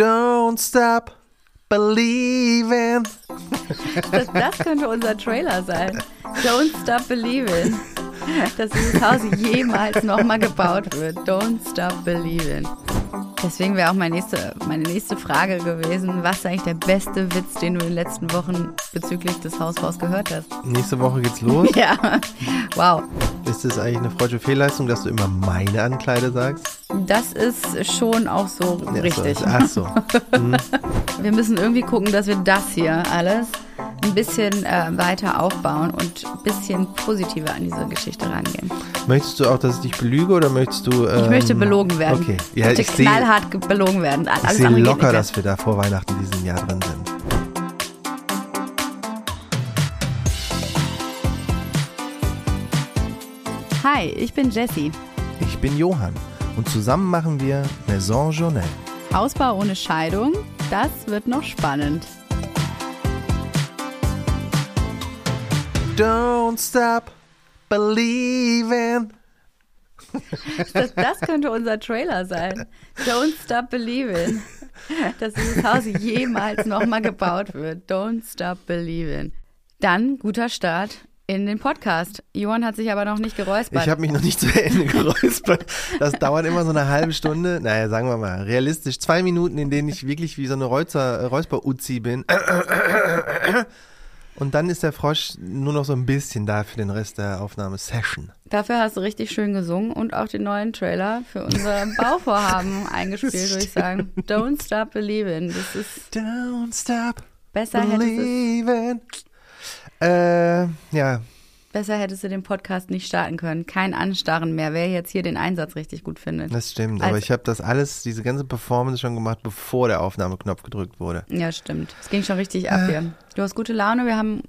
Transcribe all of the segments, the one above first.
Don't stop believing. Das, das könnte unser Trailer sein. Don't stop believing. Dass dieses Haus jemals nochmal gebaut wird. Don't stop believing. Deswegen wäre auch meine nächste, meine nächste Frage gewesen, was ist eigentlich der beste Witz, den du in den letzten Wochen bezüglich des Hausbaus gehört hast? Nächste Woche geht's los. Ja, wow. Ist es eigentlich eine freudsche Fehlleistung, dass du immer meine Ankleide sagst? Das ist schon auch so Ja, richtig. So, ach so. Hm. Wir müssen irgendwie gucken, dass wir das hier alles ein bisschen äh, weiter aufbauen und ein bisschen positiver an diese Geschichte rangehen. Möchtest du auch, dass ich dich belüge oder möchtest du. Ähm, Ich möchte belogen werden. Okay. Ich Ja, möchte ich sehe knallhart ge- belogen werden. ich Alles seh andere geht locker, dass wir da vor Weihnachten diesen Jahr drin sind. Hi, ich bin Jessie. Ich bin Johann und zusammen machen wir Maison Journal. Hausbau ohne Scheidung, das wird noch spannend. Don't stop believing. Das, das könnte unser Trailer sein. Don't stop believing. Dass dieses Haus jemals nochmal gebaut wird. Don't stop believing. Dann guter Start in den Podcast. Johann hat sich aber noch nicht geräuspert. Ich habe mich noch nicht zu Ende geräuspert. Das dauert immer so eine halbe Stunde. Naja, sagen wir mal, realistisch zwei Minuten, in denen ich wirklich wie so eine Räusper-Uzi bin. Und dann ist der Frosch nur noch so ein bisschen da für den Rest der Aufnahmesession. Dafür hast du richtig schön gesungen und auch den neuen Trailer für unser Bauvorhaben eingespielt, würde ich sagen. Don't stop believing. Das ist Don't stop besser believing. Äh, ja, besser hättest du den Podcast nicht starten können. Kein Anstarren mehr, wer jetzt hier den Einsatz richtig gut findet. das stimmt. Als- Aber ich habe das alles, diese ganze Performance schon gemacht, bevor der Aufnahmeknopf gedrückt wurde. Ja, stimmt. Es ging schon richtig ab hier. Du hast gute Laune. Wir haben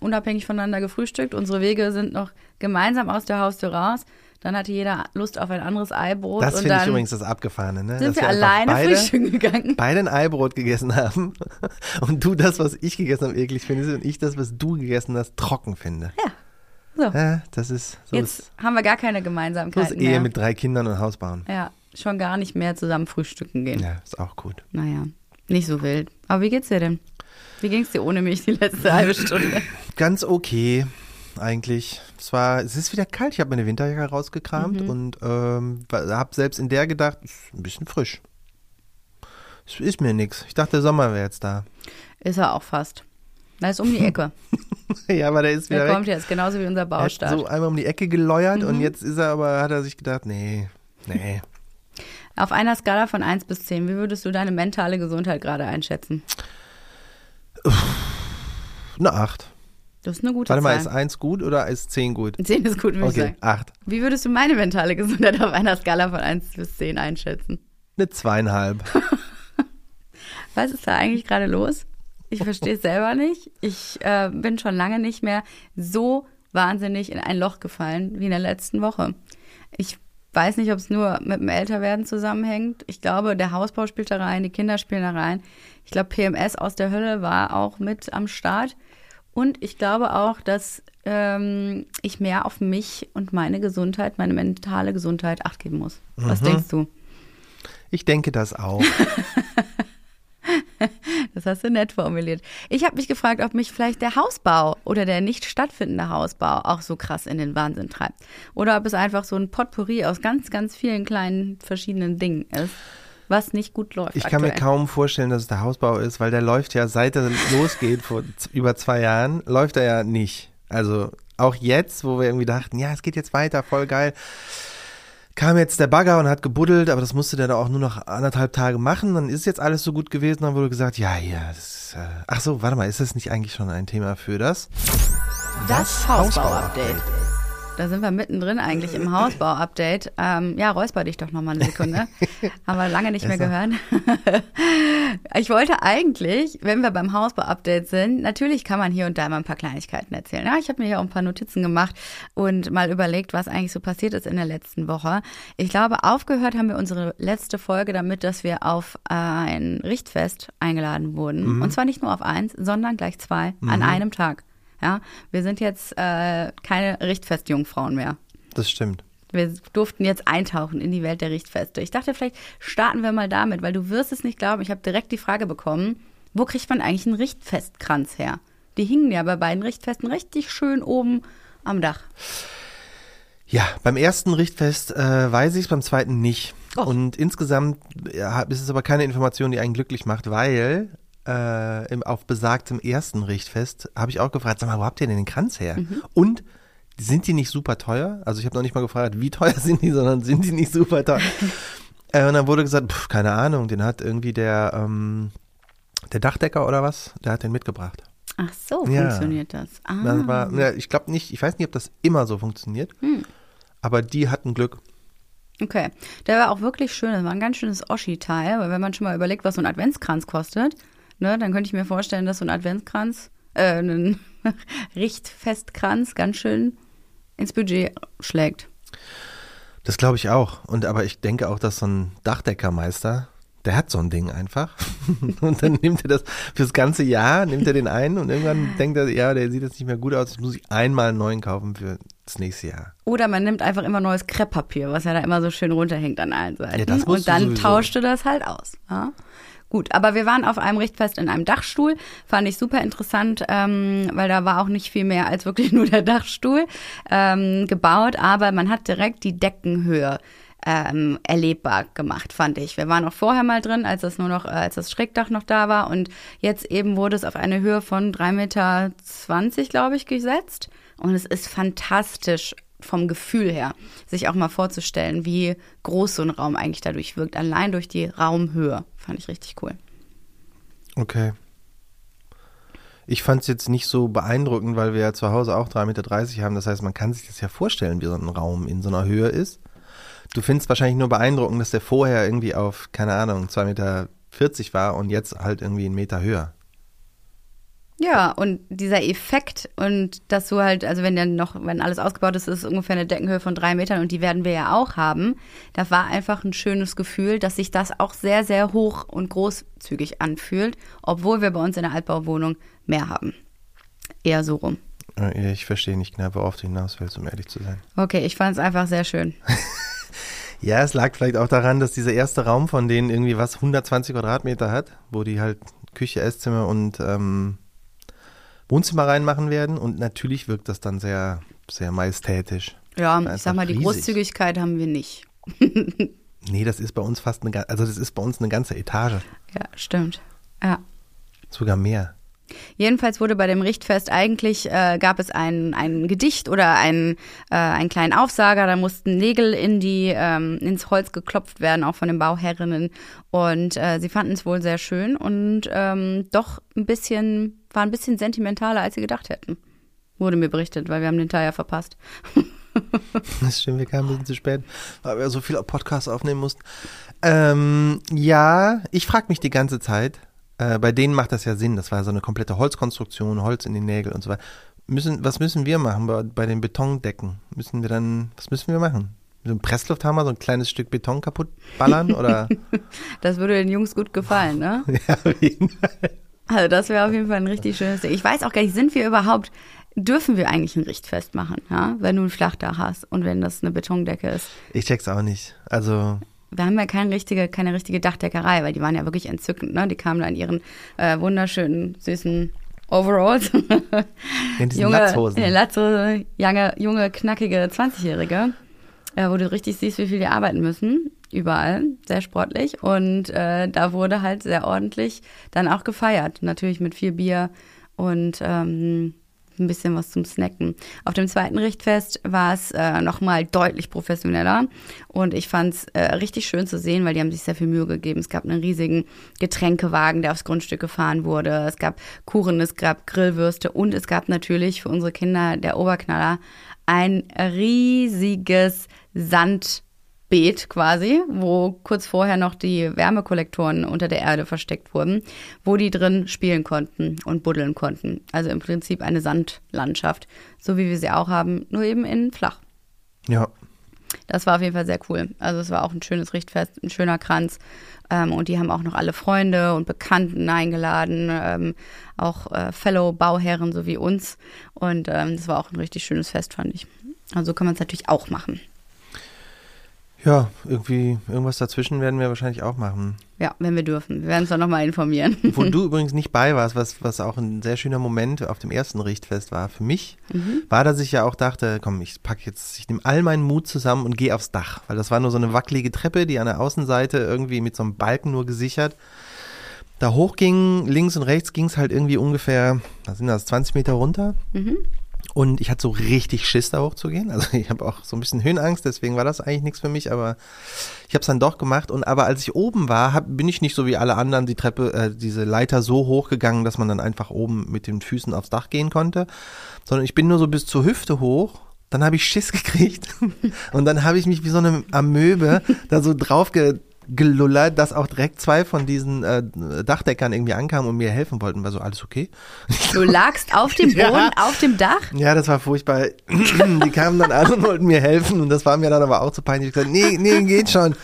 unabhängig voneinander gefrühstückt. Unsere Wege sind noch gemeinsam aus der Haustür raus. Dann hatte jeder Lust auf ein anderes Eibrot. Das finde ich übrigens das Abgefahrene. Ne? sind wir einfach alleine beide, frühstücken gegangen. beide ein Eibrot gegessen haben und du das, was ich gegessen habe, eklig findest und ich das, was du gegessen hast, trocken finde. So, Ja, das ist so jetzt ist, haben wir gar keine so Gemeinsamkeiten ist Ehe mehr. mit drei Kindern und Haus bauen. ja, schon gar nicht mehr zusammen frühstücken gehen. Ja, ist auch gut. Naja, nicht so wild. Aber wie geht's dir denn? Wie ging's dir ohne mich die letzte halbe Stunde? Ganz okay, eigentlich. Es war, es ist wieder kalt. Ich habe meine Winterjacke rausgekramt Mhm. und ähm, habe selbst in der gedacht, ist ein bisschen frisch. Es ist mir nix. Ich dachte, der Sommer wäre jetzt da. Ist er auch fast. Da ist um die Ecke. ja, aber der ist wieder Der weg. kommt jetzt, genauso wie unser Er hat Baustart. so einmal um die Ecke geläuert Mhm. und jetzt ist er aber, hat er sich gedacht, nee, nee. Auf einer Skala von 1 bis 10, wie würdest du deine mentale Gesundheit gerade einschätzen? Eine 8. Das ist eine gute Warte mal, ist Zahl. 1 gut oder ist 10 gut? 10 ist gut, würde ich Okay, sagen. 8. Wie würdest du meine mentale Gesundheit auf einer Skala von 1 bis 10 einschätzen? Eine zweieinhalb. Was ist da eigentlich gerade los? Ich verstehe es selber nicht. Ich äh, bin schon lange nicht mehr so wahnsinnig in ein Loch gefallen wie in der letzten Woche. Ich weiß nicht, ob es nur mit dem Älterwerden zusammenhängt. Ich glaube, der Hausbau spielt da rein, die Kinder spielen da rein. Ich glaube, PMS aus der Hölle war auch mit am Start. Und ich glaube auch, dass ähm, ich mehr auf mich und meine Gesundheit, meine mentale Gesundheit acht geben muss. Was denkst du? Ich denke das auch. Das hast du nett formuliert. Ich habe mich gefragt, ob mich vielleicht der Hausbau oder der nicht stattfindende Hausbau auch so krass in den Wahnsinn treibt. Oder ob es einfach so ein Potpourri aus ganz, ganz vielen kleinen verschiedenen Dingen ist, was nicht gut läuft. Ich kann mir aktuell. kaum vorstellen, dass es der Hausbau ist, weil der läuft ja, seit er losgeht, vor über zwei Jahren, läuft er ja nicht. Also auch jetzt, wo wir irgendwie dachten, ja, es geht jetzt weiter, voll geil, kam jetzt der Bagger und hat gebuddelt, aber das musste der da auch nur noch anderthalb Tage machen. Dann ist jetzt alles so gut gewesen, dann wurde gesagt, ja, ja, das ist, äh, ach so, warte mal, ist das nicht eigentlich schon ein Thema für das? Das Hausbau-Update. Da sind wir mittendrin eigentlich im Hausbau-Update. Ähm, ja, räusper dich doch nochmal eine Sekunde. Haben wir lange nicht mehr gehört. ich wollte eigentlich, wenn wir beim Hausbau-Update sind, natürlich kann man hier und da mal ein paar Kleinigkeiten erzählen. Ja, ich habe mir hier auch ein paar Notizen gemacht und mal überlegt, was eigentlich so passiert ist in der letzten Woche. Ich glaube, aufgehört haben wir unsere letzte Folge damit, dass wir auf ein Richtfest eingeladen wurden. Und zwar nicht nur auf eins, sondern gleich zwei an einem Tag. Ja, wir sind jetzt äh, keine Richtfestjungfrauen mehr. Das stimmt. Wir durften jetzt eintauchen in die Welt der Richtfeste. Ich dachte, vielleicht starten wir mal damit, weil du wirst es nicht glauben. Ich habe direkt die Frage bekommen, wo kriegt man eigentlich einen Richtfestkranz her? Die hingen ja bei beiden Richtfesten richtig schön oben am Dach. Ja, beim ersten Richtfest äh, weiß ich es, beim zweiten nicht. Och. Und insgesamt ist es aber keine Information, die einen glücklich macht, weil äh, im, auf besagtem ersten Richtfest habe ich auch gefragt, sag mal, wo habt ihr denn den Kranz her? Und sind die nicht super teuer? Also ich habe noch nicht mal gefragt, wie teuer sind die, sondern sind die nicht super teuer? äh, und dann wurde gesagt, pf, keine Ahnung, den hat irgendwie der, ähm, der Dachdecker oder was, der hat den mitgebracht. Ach so, Ja. funktioniert das. Ah. Das war, ja, ich glaube nicht, ich weiß nicht, ob das immer so funktioniert, aber die hatten Glück. Okay, der war auch wirklich schön. Das war ein ganz schönes Oschi-Teil, weil wenn man schon mal überlegt, was so ein Adventskranz kostet, ne, dann könnte ich mir vorstellen, dass so ein Adventskranz, äh, ein Richtfestkranz ganz schön ins Budget schlägt. Das glaube ich auch. Und aber ich denke auch, dass so ein Dachdeckermeister, der hat so ein Ding einfach. und dann nimmt er das fürs ganze Jahr, nimmt er den ein und irgendwann denkt er, ja, der sieht jetzt nicht mehr gut aus, jetzt muss ich einmal einen neuen kaufen für das nächste Jahr. Oder man nimmt einfach immer neues Krepppapier, was ja da immer so schön runterhängt an allen Seiten. Ja, und dann sowieso. tauscht du das halt aus. Ja? Gut, aber wir waren auf einem Richtfest in einem Dachstuhl. Fand ich super interessant, ähm, weil da war auch nicht viel mehr als wirklich nur der Dachstuhl ähm, gebaut. Aber man hat direkt die Deckenhöhe ähm, erlebbar gemacht, fand ich. Wir waren auch vorher mal drin, als das nur noch, äh, als das Schrägdach noch da war. Und jetzt eben wurde es auf eine Höhe von 3,20 Meter, glaube ich, gesetzt. Und es ist fantastisch vom Gefühl her, sich auch mal vorzustellen, wie groß so ein Raum eigentlich dadurch wirkt. Allein durch die Raumhöhe. Fand ich richtig cool. Okay. Ich fand es jetzt nicht so beeindruckend, weil wir ja zu Hause auch 3,30 Meter haben. Das heißt, man kann sich das ja vorstellen, wie so ein Raum in so einer Höhe ist. Du findest wahrscheinlich nur beeindruckend, dass der vorher irgendwie auf, keine Ahnung, 2,40 Meter war und jetzt halt irgendwie einen Meter höher. Ja, und dieser Effekt und dass du halt, also wenn dann noch, wenn alles ausgebaut ist, ist es ungefähr eine Deckenhöhe von drei Metern und die werden wir ja auch haben. Das war einfach ein schönes Gefühl, dass sich das auch sehr, sehr hoch und großzügig anfühlt, obwohl wir bei uns in der Altbauwohnung mehr haben. Eher so rum. Äh, Ich verstehe nicht genau, worauf du hinaus willst, um ehrlich zu sein. Okay, ich fand es einfach sehr schön. Ja, es lag vielleicht auch daran, dass dieser erste Raum von denen irgendwie was 120 Quadratmeter hat, wo die halt Küche, Esszimmer und ähm, Wohnzimmer reinmachen werden. Und natürlich wirkt das dann sehr, sehr majestätisch. Ja, ich sag mal, die riesig. Großzügigkeit haben wir nicht. Nee, das ist bei uns fast eine, also das ist bei uns eine ganze Etage. Ja, stimmt. Ja. Sogar mehr. Jedenfalls wurde bei dem Richtfest eigentlich, äh, gab es ein, ein Gedicht oder ein, äh, einen kleinen Aufsager, da mussten Nägel in die, ähm, ins Holz geklopft werden, auch von den Bauherrinnen. Und äh, sie fanden es wohl sehr schön und ähm, doch ein bisschen, war ein bisschen sentimentaler, als sie gedacht hätten. Wurde mir berichtet, weil wir haben den Teil ja verpasst. Das stimmt, wir kamen ein bisschen zu spät, weil wir so viel Podcasts aufnehmen mussten. Ähm, ja, ich frage mich die ganze Zeit, äh, bei denen macht das ja Sinn, das war so eine komplette Holzkonstruktion, Holz in den Nägeln und so weiter. Müssen, was müssen wir machen bei, bei den Betondecken? Müssen wir dann, was müssen wir machen? So ein Presslufthammer, so ein kleines Stück Beton kaputt ballern oder? Das würde den Jungs gut gefallen, ne? ja, auf jeden Fall. Also das wäre auf jeden Fall ein richtig schönes Ding. Ich weiß auch gar nicht, sind wir überhaupt, dürfen wir eigentlich ein Richtfest machen, ja? Wenn du ein Flachdach hast und wenn das eine Betondecke ist. Ich check's auch nicht. Also, Wir haben ja keine richtige, keine richtige Dachdeckerei, weil die waren ja wirklich entzückend, ne? Die kamen da in ihren äh, wunderschönen, süßen Overalls. in diesen junge, Latzhosen. in den Latzhosen, junge, junge, knackige 20-Jährige, äh, wo du richtig siehst, wie viel die arbeiten müssen. Überall, sehr sportlich. Und äh, da wurde halt sehr ordentlich dann auch gefeiert. Natürlich mit viel Bier und ähm, ein bisschen was zum Snacken. Auf dem zweiten Richtfest war es äh, nochmal deutlich professioneller und ich fand es äh, richtig schön zu sehen, weil die haben sich sehr viel Mühe gegeben. Es gab einen riesigen Getränkewagen, der aufs Grundstück gefahren wurde. Es gab Kuchen, es gab Grillwürste und es gab natürlich für unsere Kinder der Oberknaller ein riesiges Sandbeet quasi, wo kurz vorher noch die Wärmekollektoren unter der Erde versteckt wurden, wo die drin spielen konnten und buddeln konnten. Also im Prinzip eine Sandlandschaft, so wie wir sie auch haben, nur eben in flach. Ja. Das war auf jeden Fall sehr cool. Also es war auch ein schönes Richtfest, ein schöner Kranz. Ähm, und die haben auch noch alle Freunde und Bekannten eingeladen, ähm, auch äh, Fellow-Bauherren so wie uns. Und ähm, das war auch ein richtig schönes Fest, fand ich. Also so kann man es natürlich auch machen. Ja, irgendwie, irgendwas dazwischen werden wir wahrscheinlich auch machen. Ja, wenn wir dürfen. Wir werden uns dann nochmal informieren. Wo du übrigens nicht bei warst, was, was auch ein sehr schöner Moment auf dem ersten Richtfest war für mich, Mhm. war, dass ich ja auch dachte, komm, ich packe jetzt, ich nehme all meinen Mut zusammen und gehe aufs Dach. Weil das war nur so eine wackelige Treppe, die an der Außenseite irgendwie mit so einem Balken nur gesichert da hochging, links und rechts ging es halt irgendwie ungefähr, was sind das, 20 Meter runter. Mhm. Und ich hatte so richtig Schiss, da hochzugehen. Also ich habe auch so ein bisschen Höhenangst, deswegen war das eigentlich nichts für mich, aber ich habe es dann doch gemacht. Und aber als ich oben war, hab, bin ich nicht so wie alle anderen die Treppe, äh, diese Leiter so hochgegangen, dass man dann einfach oben mit den Füßen aufs Dach gehen konnte, sondern ich bin nur so bis zur Hüfte hoch. Dann habe ich Schiss gekriegt und dann habe ich mich wie so eine Amöbe da so drauf gelullert, dass auch direkt zwei von diesen äh, Dachdeckern irgendwie ankamen und mir helfen wollten. War so, alles okay? Du lagst auf dem Boden, Ja. auf dem Dach? Ja, das war furchtbar. Die kamen dann an und wollten mir helfen und das war mir dann aber auch zu peinlich. Ich gesagt, nee, nee, geht schon.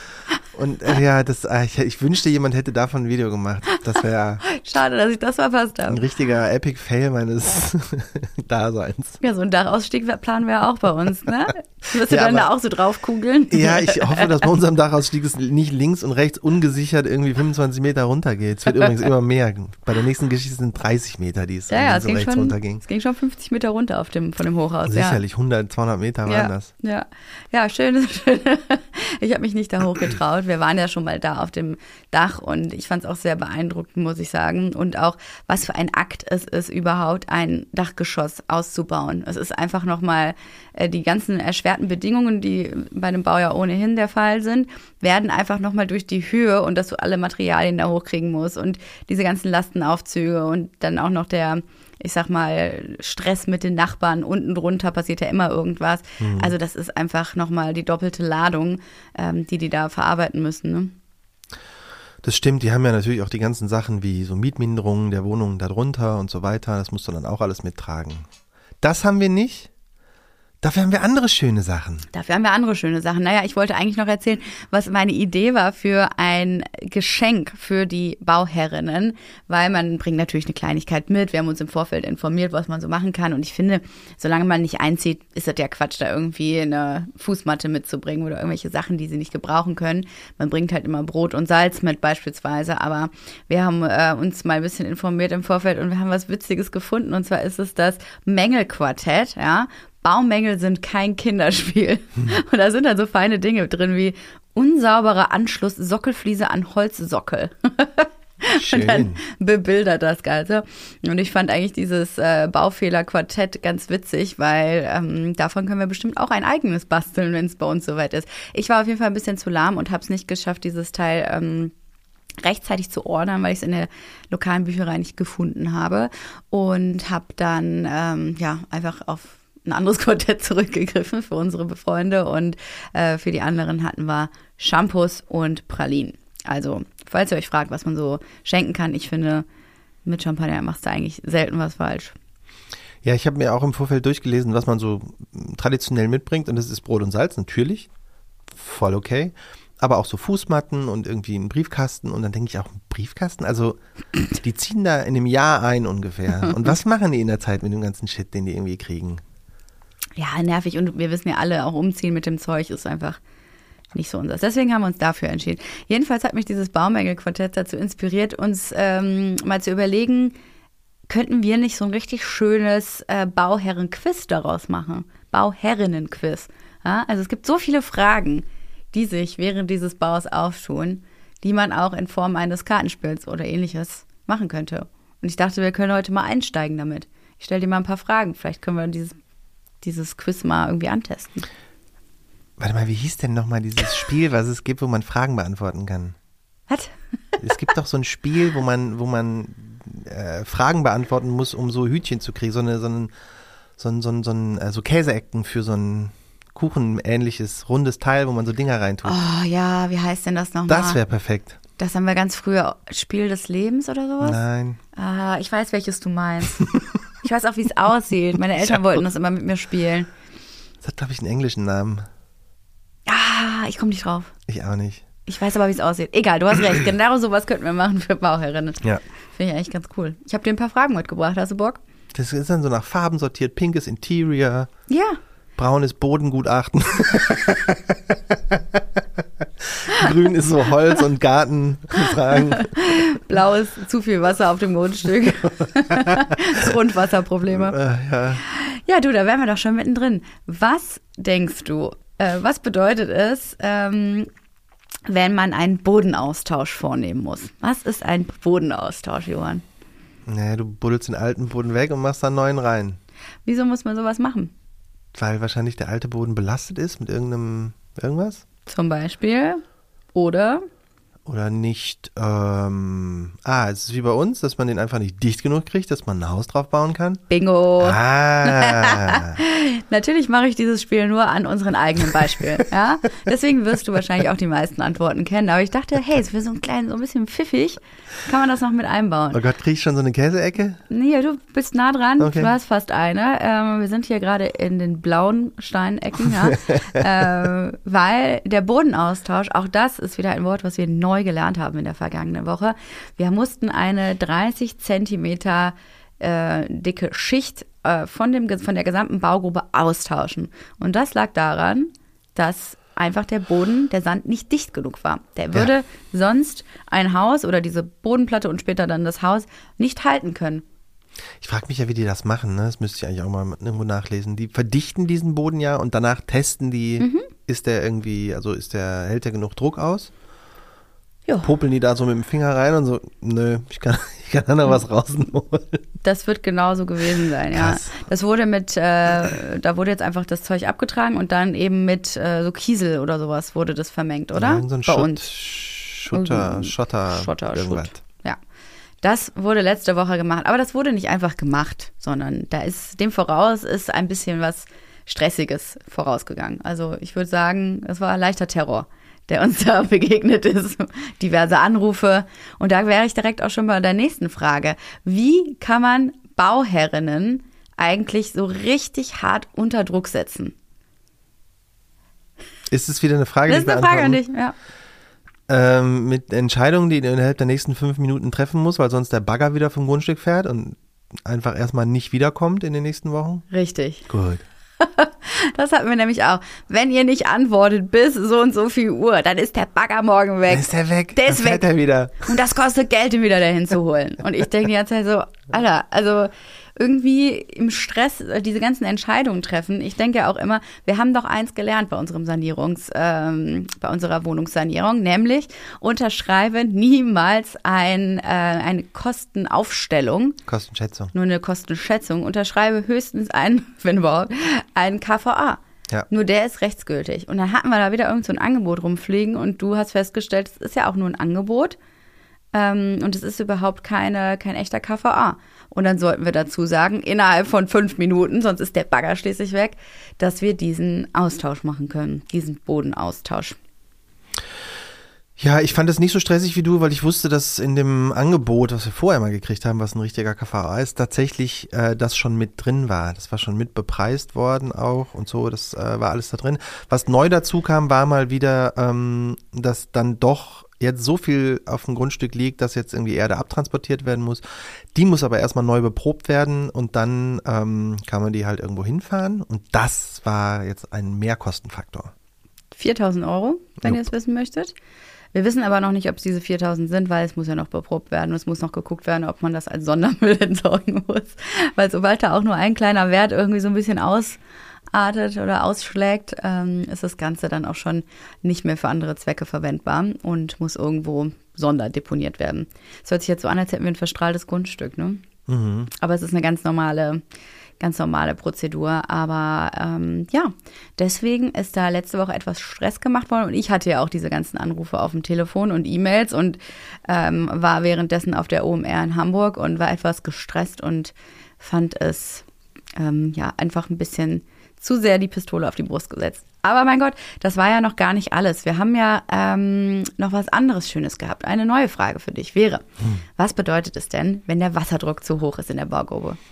Und äh, ja, das, äh, ich, ich wünschte, jemand hätte davon ein Video gemacht. Das wäre Schade, dass ich das verpasst ein habe. richtiger Epic Fail meines Daseins. Ja, so ein Dachausstieg planen wir auch bei uns, ne? Wirst du Ja, dann da aber- auch so drauf kugeln? Ja, ich hoffe, dass bei unserem Dachausstieg es nicht links und rechts ungesichert irgendwie 25 Meter runtergeht. Es wird übrigens immer mehr. Bei der nächsten Geschichte sind 30 Meter, die es Ja, ja, links und rechts schon, runterging. es ging schon 50 Meter runter auf dem, von dem Hochhaus. Sicherlich 100, 200 Meter Ja, waren ja, das. ja, ja, schön, schön. Ich habe mich nicht da hochgetraut. Wir waren ja schon mal da auf dem Dach und ich fand es auch sehr beeindruckend, muss ich sagen. Und auch, was für ein Akt es ist, überhaupt ein Dachgeschoss auszubauen. Es ist einfach nochmal äh, die ganzen erschwerten Bedingungen, die bei einem Bau ja ohnehin der Fall sind, werden einfach nochmal durch die Höhe und dass du alle Materialien da hochkriegen musst und diese ganzen Lastenaufzüge und dann auch noch der ich sag mal, Stress mit den Nachbarn, unten drunter passiert ja immer irgendwas. Also das ist einfach nochmal die doppelte Ladung, ähm, die die da verarbeiten müssen. Ne? Das stimmt, die haben ja natürlich auch die ganzen Sachen wie so Mietminderungen der Wohnungen darunter und so weiter. Das musst du dann auch alles mittragen. Das haben wir nicht. Dafür haben wir andere schöne Sachen. Dafür haben wir andere schöne Sachen. Naja, ich wollte eigentlich noch erzählen, was meine Idee war für ein Geschenk für die Bauherrinnen, weil man bringt natürlich eine Kleinigkeit mit. Wir haben uns im Vorfeld informiert, was man so machen kann. Und ich finde, solange man nicht einzieht, ist das ja Quatsch, da irgendwie eine Fußmatte mitzubringen oder irgendwelche Sachen, die sie nicht gebrauchen können. Man bringt halt immer Brot und Salz mit beispielsweise. Aber wir haben äh, uns mal ein bisschen informiert im Vorfeld und wir haben was Witziges gefunden. Und zwar ist es das Mängelquartett, ja. Baumängel sind kein Kinderspiel. Und da sind dann so feine Dinge drin wie unsauberer Anschluss Sockelfliese an Holzsockel. Und dann Schön. bebildert das Ganze. Und ich fand eigentlich dieses äh, Baufehler-Quartett ganz witzig, weil ähm, davon können wir bestimmt auch ein eigenes basteln, wenn es bei uns soweit ist. Ich war auf jeden Fall ein bisschen zu lahm und habe es nicht geschafft, dieses Teil ähm, rechtzeitig zu ordern, weil ich es in der lokalen Bücherei nicht gefunden habe. Und habe dann ähm, ja einfach auf ein anderes Quartett zurückgegriffen für unsere Freunde und äh, für die anderen hatten wir Shampoos und Pralinen. Also, falls ihr euch fragt, was man so schenken kann, ich finde, mit Champagner machst du eigentlich selten was falsch. Ja, ich habe mir auch im Vorfeld durchgelesen, was man so traditionell mitbringt. Und das ist Brot und Salz, natürlich. Voll okay. Aber auch so Fußmatten und irgendwie einen Briefkasten. Und dann denke ich auch, Briefkasten? Also, die ziehen da in einem Jahr ein ungefähr. Und was machen die in der Zeit mit dem ganzen Shit, den die irgendwie kriegen? Ja, nervig. Und wir wissen ja alle, auch umziehen mit dem Zeug ist einfach nicht so unseres. Deswegen haben wir uns dafür entschieden. Jedenfalls hat mich dieses Baumengel-Quartett dazu inspiriert, uns ähm, mal zu überlegen, könnten wir nicht so ein richtig schönes äh, Bauherren-Quiz daraus machen? Bauherrinnen-Quiz. Ja? Also es gibt so viele Fragen, die sich während dieses Baus auftun, die man auch in Form eines Kartenspiels oder ähnliches machen könnte. Und ich dachte, wir können heute mal einsteigen damit. Ich stelle dir mal ein paar Fragen. Vielleicht können wir dieses, dieses Quiz mal irgendwie antesten. Warte mal, wie hieß denn nochmal dieses Spiel, was es gibt, wo man Fragen beantworten kann? Was? Es gibt doch so ein Spiel, wo man, wo man äh, Fragen beantworten muss, um so Hütchen zu kriegen, so eine, so ein, so ein, so ein, so ein äh, so Käseecken für so ein Kuchenähnliches rundes Teil, wo man so Dinger reintut. Oh ja, wie heißt denn das nochmal? das wäre perfekt. Das haben wir ganz früher Spiel des Lebens oder sowas? Nein. Ah, ich weiß, welches du meinst. ich weiß auch, wie es aussieht. Meine Eltern wollten das immer mit mir spielen. Das hat, glaube ich, einen englischen Namen. Ah, ich komme nicht drauf. Ich auch nicht. Ich weiß aber, wie es aussieht. Egal, du hast recht. Genau sowas könnten wir machen für Bauherrinnen. Ja. Finde ich eigentlich ganz cool. Ich habe dir ein paar Fragen mitgebracht. Hast du Bock? Das ist dann so nach Farben sortiert. Pinkes Interior, Ja. braunes Bodengutachten. Grün ist so Holz und Gartenfragen. Blau ist zu viel Wasser auf dem Grundstück. Grundwasserprobleme. Äh, ja. Ja, du, da wären wir doch schon mittendrin. Was denkst du, äh, was bedeutet es, ähm, wenn man einen Bodenaustausch vornehmen muss? Was ist ein Bodenaustausch, Johann? Naja, du buddelst den alten Boden weg und machst da einen neuen rein. Wieso muss man sowas machen? Weil wahrscheinlich der alte Boden belastet ist mit irgendeinem irgendwas. Zum Beispiel. Oder Oder nicht, ähm, ah, es ist wie bei uns, dass man den einfach nicht dicht genug kriegt, dass man ein Haus drauf bauen kann. Bingo. Ah, Natürlich mache ich dieses Spiel nur an unseren eigenen Beispielen. Ja? Deswegen wirst du wahrscheinlich auch die meisten Antworten kennen. Aber ich dachte, hey, für so ein kleinen, so ein bisschen pfiffig, kann man das noch mit einbauen. oh Gott, krieg ich schon so eine Käseecke? Nee, du bist nah dran. Okay. Du hast fast eine. Ähm, wir sind hier gerade in den blauen Steinecken, ja. äh, weil der Bodenaustausch, auch das ist wieder ein Wort, was wir neu gelernt haben in der vergangenen Woche. Wir mussten eine 30 Zentimeter äh, dicke Schicht äh, von, dem, von der gesamten Baugrube austauschen. Und das lag daran, dass einfach der Boden, der Sand nicht dicht genug war. Der würde sonst ein Haus oder diese Bodenplatte und später dann das Haus nicht halten können. Ich frage mich ja, wie die das machen, ne? Das müsste ich eigentlich auch mal irgendwo nachlesen. Die verdichten diesen Boden ja und danach testen die, Mhm. ist der irgendwie, also ist der, hält der genug Druck aus? Ja. Popeln die da so mit dem Finger rein und so, nö, ich kann, ich kann da noch was rausholen. Das wird genauso gewesen sein, ja. Krass. Das wurde mit, äh, da wurde jetzt einfach das Zeug abgetragen und dann eben mit äh, so Kiesel oder sowas wurde das vermengt, oder? Ja, so ein Bei Schutt, uns. Schutter, Schotter, Schotter, irgendwas. Schutt. Ja. Das wurde letzte Woche gemacht. Aber das wurde nicht einfach gemacht, sondern da ist dem voraus ist ein bisschen was Stressiges vorausgegangen. Also ich würde sagen, es war leichter Terror, der uns da begegnet ist. Diverse Anrufe. Und da wäre ich direkt auch schon bei der nächsten Frage. Wie kann man Bauherrinnen eigentlich so richtig hart unter Druck setzen? Ist es wieder eine Frage, Das ist eine Frage an dich, ja. Ähm, mit Entscheidungen, die du innerhalb der nächsten fünf Minuten treffen musst, weil sonst der Bagger wieder vom Grundstück fährt und einfach erstmal nicht wiederkommt in den nächsten Wochen? Richtig. Gut. Das hatten wir nämlich auch. Wenn ihr nicht antwortet bis so und so viel Uhr, dann ist der Bagger morgen weg. Dann ist der weg. Der Dann ist fährt weg. er wieder. Und das kostet Geld, ihn wieder dahin zu holen. Und ich denke die ganze Zeit so, Alter, also irgendwie im Stress äh, diese ganzen Entscheidungen treffen. Ich denke auch immer, wir haben doch eins gelernt bei unserem Sanierungs, ähm, bei unserer Wohnungssanierung, nämlich unterschreibe niemals ein, äh, eine Kostenaufstellung, Kostenschätzung. nur eine Kostenschätzung, unterschreibe höchstens ein, wenn überhaupt, einen KVA. Ja. Nur der ist rechtsgültig. Und dann hatten wir da wieder irgend so ein Angebot rumfliegen und du hast festgestellt, es ist ja auch nur ein Angebot ähm, und es ist überhaupt keine, kein echter KVA. Und dann sollten wir dazu sagen, innerhalb von fünf Minuten, sonst ist der Bagger schließlich weg, dass wir diesen Austausch machen können, diesen Bodenaustausch. Ja, ich fand es nicht so stressig wie du, weil ich wusste, dass in dem Angebot, was wir vorher mal gekriegt haben, was ein richtiger KVA ist, tatsächlich äh, das schon mit drin war. Das war schon mit bepreist worden auch und so, das äh, war alles da drin. Was neu dazu kam, war mal wieder, ähm, dass dann doch jetzt so viel auf dem Grundstück liegt, dass jetzt irgendwie Erde abtransportiert werden muss. Die muss aber erstmal neu beprobt werden und dann ähm, kann man die halt irgendwo hinfahren und das war jetzt ein Mehrkostenfaktor. 4000 Euro, wenn Jupp. ihr es wissen möchtet. Wir wissen aber noch nicht, ob es diese 4000 sind, weil es muss ja noch beprobt werden. und Es muss noch geguckt werden, ob man das als Sondermüll entsorgen muss. Weil sobald da auch nur ein kleiner Wert irgendwie so ein bisschen ausartet oder ausschlägt, ähm, ist das Ganze dann auch schon nicht mehr für andere Zwecke verwendbar und muss irgendwo sonderdeponiert werden. Es hört sich jetzt so an, als hätten wir ein verstrahltes Grundstück, ne? Aber es ist eine ganz normale, ganz normale Prozedur. Aber ähm, ja, deswegen ist da letzte Woche etwas Stress gemacht worden und ich hatte ja auch diese ganzen Anrufe auf dem Telefon und E-Mails und ähm, war währenddessen auf der OMR in Hamburg und war etwas gestresst und fand es ähm, ja einfach ein bisschen zu sehr die Pistole auf die Brust gesetzt. Aber mein Gott, das war ja noch gar nicht alles. Wir haben ja ähm, noch was anderes Schönes gehabt. Eine neue Frage für dich wäre, was bedeutet es denn, wenn der Wasserdruck zu hoch ist in der Baugrube?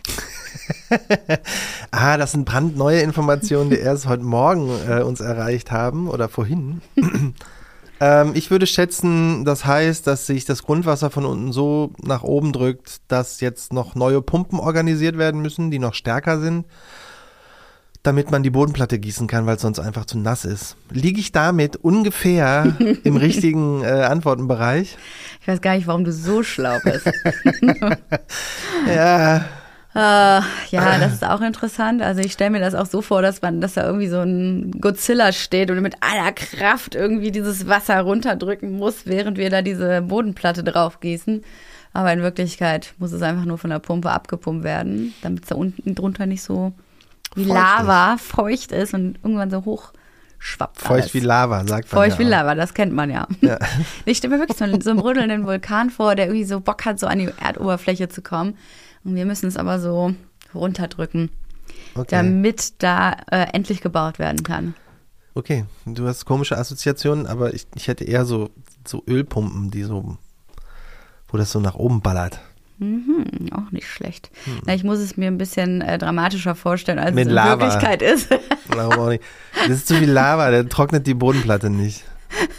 Ah, das sind brandneue Informationen, die erst heute Morgen äh, uns erreicht haben oder vorhin. ähm, ich würde schätzen, das heißt, dass sich das Grundwasser von unten so nach oben drückt, dass jetzt noch neue Pumpen organisiert werden müssen, die noch stärker sind. Damit man die Bodenplatte gießen kann, weil es sonst einfach zu nass ist. Liege ich damit ungefähr im richtigen äh, Antwortenbereich? Ich weiß gar nicht, warum du so schlau bist. ja. Uh, ja, das ist auch interessant. Also ich stelle mir das auch so vor, dass man, dass da irgendwie so ein Godzilla steht und mit aller Kraft irgendwie dieses Wasser runterdrücken muss, während wir da diese Bodenplatte drauf gießen. Aber in Wirklichkeit muss es einfach nur von der Pumpe abgepumpt werden, damit es da unten drunter nicht so wie feucht Lava ist. feucht ist und irgendwann so hoch schwappt. Feucht alles. wie Lava, sagt man. Feucht ja wie Lava, das kennt man ja. ja. Ich stelle mir wirklich so einen, so einen brödelnden Vulkan vor, der irgendwie so Bock hat, so an die Erdoberfläche zu kommen. Und wir müssen es aber so runterdrücken, okay. damit da äh, endlich gebaut werden kann. Okay, du hast komische Assoziationen, aber ich, ich hätte eher so, so Ölpumpen, die so, wo das so nach oben ballert. Mhm, auch nicht schlecht. Hm. Na, ich muss es mir ein bisschen äh, dramatischer vorstellen, als Mit es in Lava. Wirklichkeit ist. Warum auch nicht? Das ist zu viel Lava, der trocknet die Bodenplatte nicht.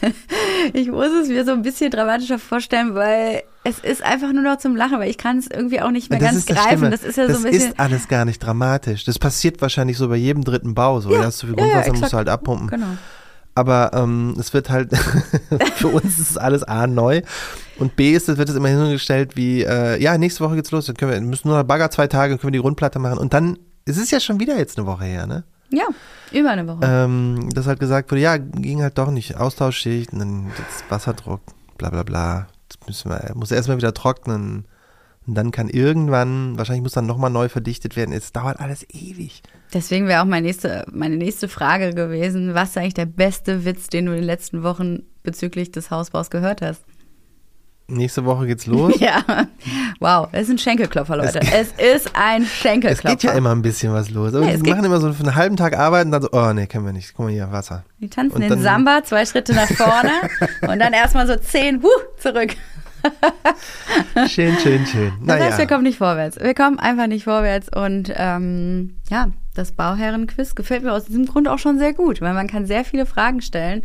ich muss es mir so ein bisschen dramatischer vorstellen, weil es ist einfach nur noch zum Lachen, weil ich kann es irgendwie auch nicht mehr das ganz greifen. Das ist ja das so ein bisschen. Das ist alles gar nicht dramatisch. Das passiert wahrscheinlich so bei jedem dritten Bau. So, ja, da hast du viel Grundwasser, ja, ja, musst du halt abpumpen. Genau. Aber ähm, es wird halt, für uns ist alles A neu und B ist, es wird es immer hingestellt wie, äh, ja, nächste Woche geht's los, dann können wir, müssen nur noch Bagger zwei Tage, dann können wir die Grundplatte machen und dann, es ist ja schon wieder jetzt eine Woche her, ne? Ja, über eine Woche. Ähm, dass halt gesagt wurde, ja, ging halt doch nicht. Austauschschicht, und dann jetzt Wasserdruck, bla bla bla. Das müssen wir, muss erstmal wieder trocknen. Und dann kann irgendwann, wahrscheinlich muss dann nochmal neu verdichtet werden. Es dauert alles ewig. Deswegen wäre auch meine nächste, meine nächste Frage gewesen, was ist eigentlich der beste Witz, den du in den letzten Wochen bezüglich des Hausbaus gehört hast? Nächste Woche geht's los. ja. Wow, es ist ein Schenkelklopfer, Leute. Es, es ist ein Schenkelklopfer. Es geht ja immer ein bisschen was los. Aber ja, die machen immer so für einen halben Tag arbeiten und dann so, oh nee, können wir nicht. Guck mal hier, Wasser. Die tanzen und den Samba, zwei Schritte nach vorne und dann erstmal so zehn, huh, zurück. schön, schön, schön. Das naja. heißt, wir kommen nicht vorwärts. Wir kommen einfach nicht vorwärts und ähm, ja, das Bauherrenquiz gefällt mir aus diesem Grund auch schon sehr gut, weil man kann sehr viele Fragen stellen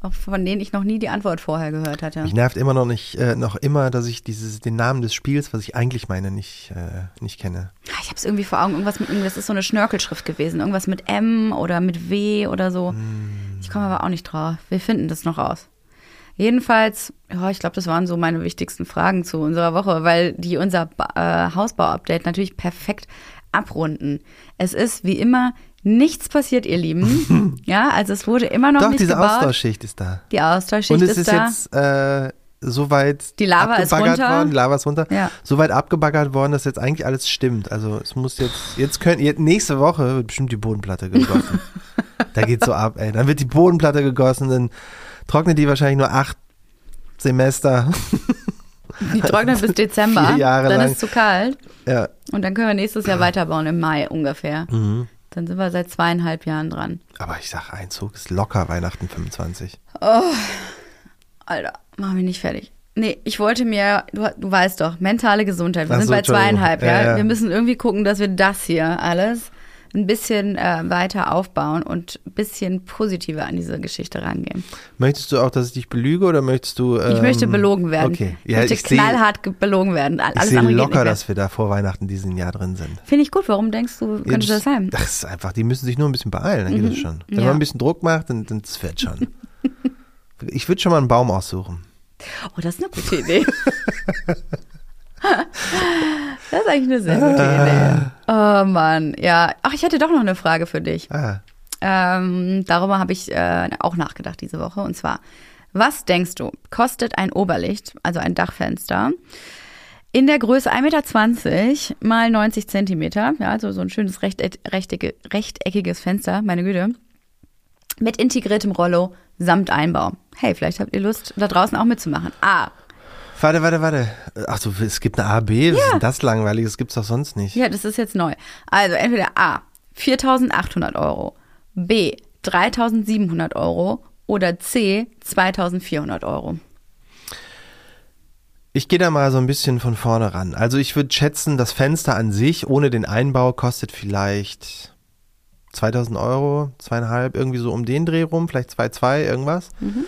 auch von denen ich noch nie die Antwort vorher gehört hatte. Mich nervt immer noch nicht, äh, noch immer, dass ich dieses, den Namen des Spiels, was ich eigentlich meine, nicht, äh, nicht kenne. Ich habe es irgendwie vor Augen, irgendwas mit, das ist so eine Schnörkelschrift gewesen, irgendwas mit M oder mit W oder so. Mm. Ich komme aber auch nicht drauf. Wir finden das noch raus. Jedenfalls, ja, ich glaube, das waren so meine wichtigsten Fragen zu unserer Woche, weil die unser äh, Hausbau-Update natürlich perfekt abrunden. Es ist wie immer Nichts passiert, ihr Lieben. ja, also es wurde immer noch Doch, nicht diese gebaut. Austauschschicht ist da. Die Austauschschicht ist, ist da. Und es ist jetzt äh, soweit die Lava ist runter. worden, die Lava ist runter, ja. soweit abgebaggert worden, dass jetzt eigentlich alles stimmt. Also es muss jetzt, jetzt können, jetzt, nächste Woche wird bestimmt die Bodenplatte gegossen. da geht's so ab, ey. Dann wird die Bodenplatte gegossen, dann trocknet die wahrscheinlich nur acht Semester. Die trocknet bis Dezember. Vier Jahre dann lang. ist es zu kalt. Ja. Und dann können wir nächstes Jahr weiterbauen im Mai ungefähr. Mhm. Dann sind wir seit zweieinhalb Jahren dran. Aber ich sag, Einzug ist locker Weihnachten 25. Oh, Alter, mach mich nicht fertig. Nee, ich wollte mir, du, du weißt doch, mentale Gesundheit. Wir Ach sind so, bei zweieinhalb? Ja, ja? Wir müssen irgendwie gucken, dass wir das hier alles ein bisschen äh, weiter aufbauen und ein bisschen positiver an diese Geschichte rangehen. Möchtest du auch, dass ich dich belüge oder möchtest du. Ähm, ich möchte ähm, belogen werden. Okay. Ja, ich möchte ich knallhart seh, belogen werden. Alles ich sehe locker, dass wir da vor Weihnachten diesen Jahr drin sind. Finde ich gut. Warum denkst du, könnte ja, das, sein? Das ist einfach, die müssen sich nur ein bisschen beeilen, dann mhm. geht es schon. Wenn ja. man ein bisschen Druck macht, dann, dann wird schon. ich würde schon mal einen Baum aussuchen. Oh, das ist eine gute Idee. Das ist eigentlich eine sehr gute Idee. Oh Mann, ja. Ach, ich hätte doch noch eine Frage für dich. Ah. Ähm, darüber habe ich äh, auch nachgedacht diese Woche. Und zwar, was denkst du, kostet ein Oberlicht, also ein Dachfenster, in der Größe 1,20 Meter mal 90 Zentimeter, ja, also so ein schönes rechteckige, rechteckiges Fenster, meine Güte, mit integriertem Rollo samt Einbau. Hey, vielleicht habt ihr Lust, da draußen auch mitzumachen. A. Warte, warte, warte. Ach so, es gibt eine A, B, was ja. ist das langweilig? Das gibt's doch sonst nicht. Ja, das ist jetzt neu. Also entweder A, 4.800 Euro, B, 3.700 Euro oder C, 2.400 Euro. Ich gehe da mal so ein bisschen von vorne ran. Also ich würde schätzen, das Fenster an sich ohne den Einbau kostet vielleicht 2000 Euro, zweieinhalb, irgendwie so um den Dreh rum, vielleicht 2,2, irgendwas. Mhm.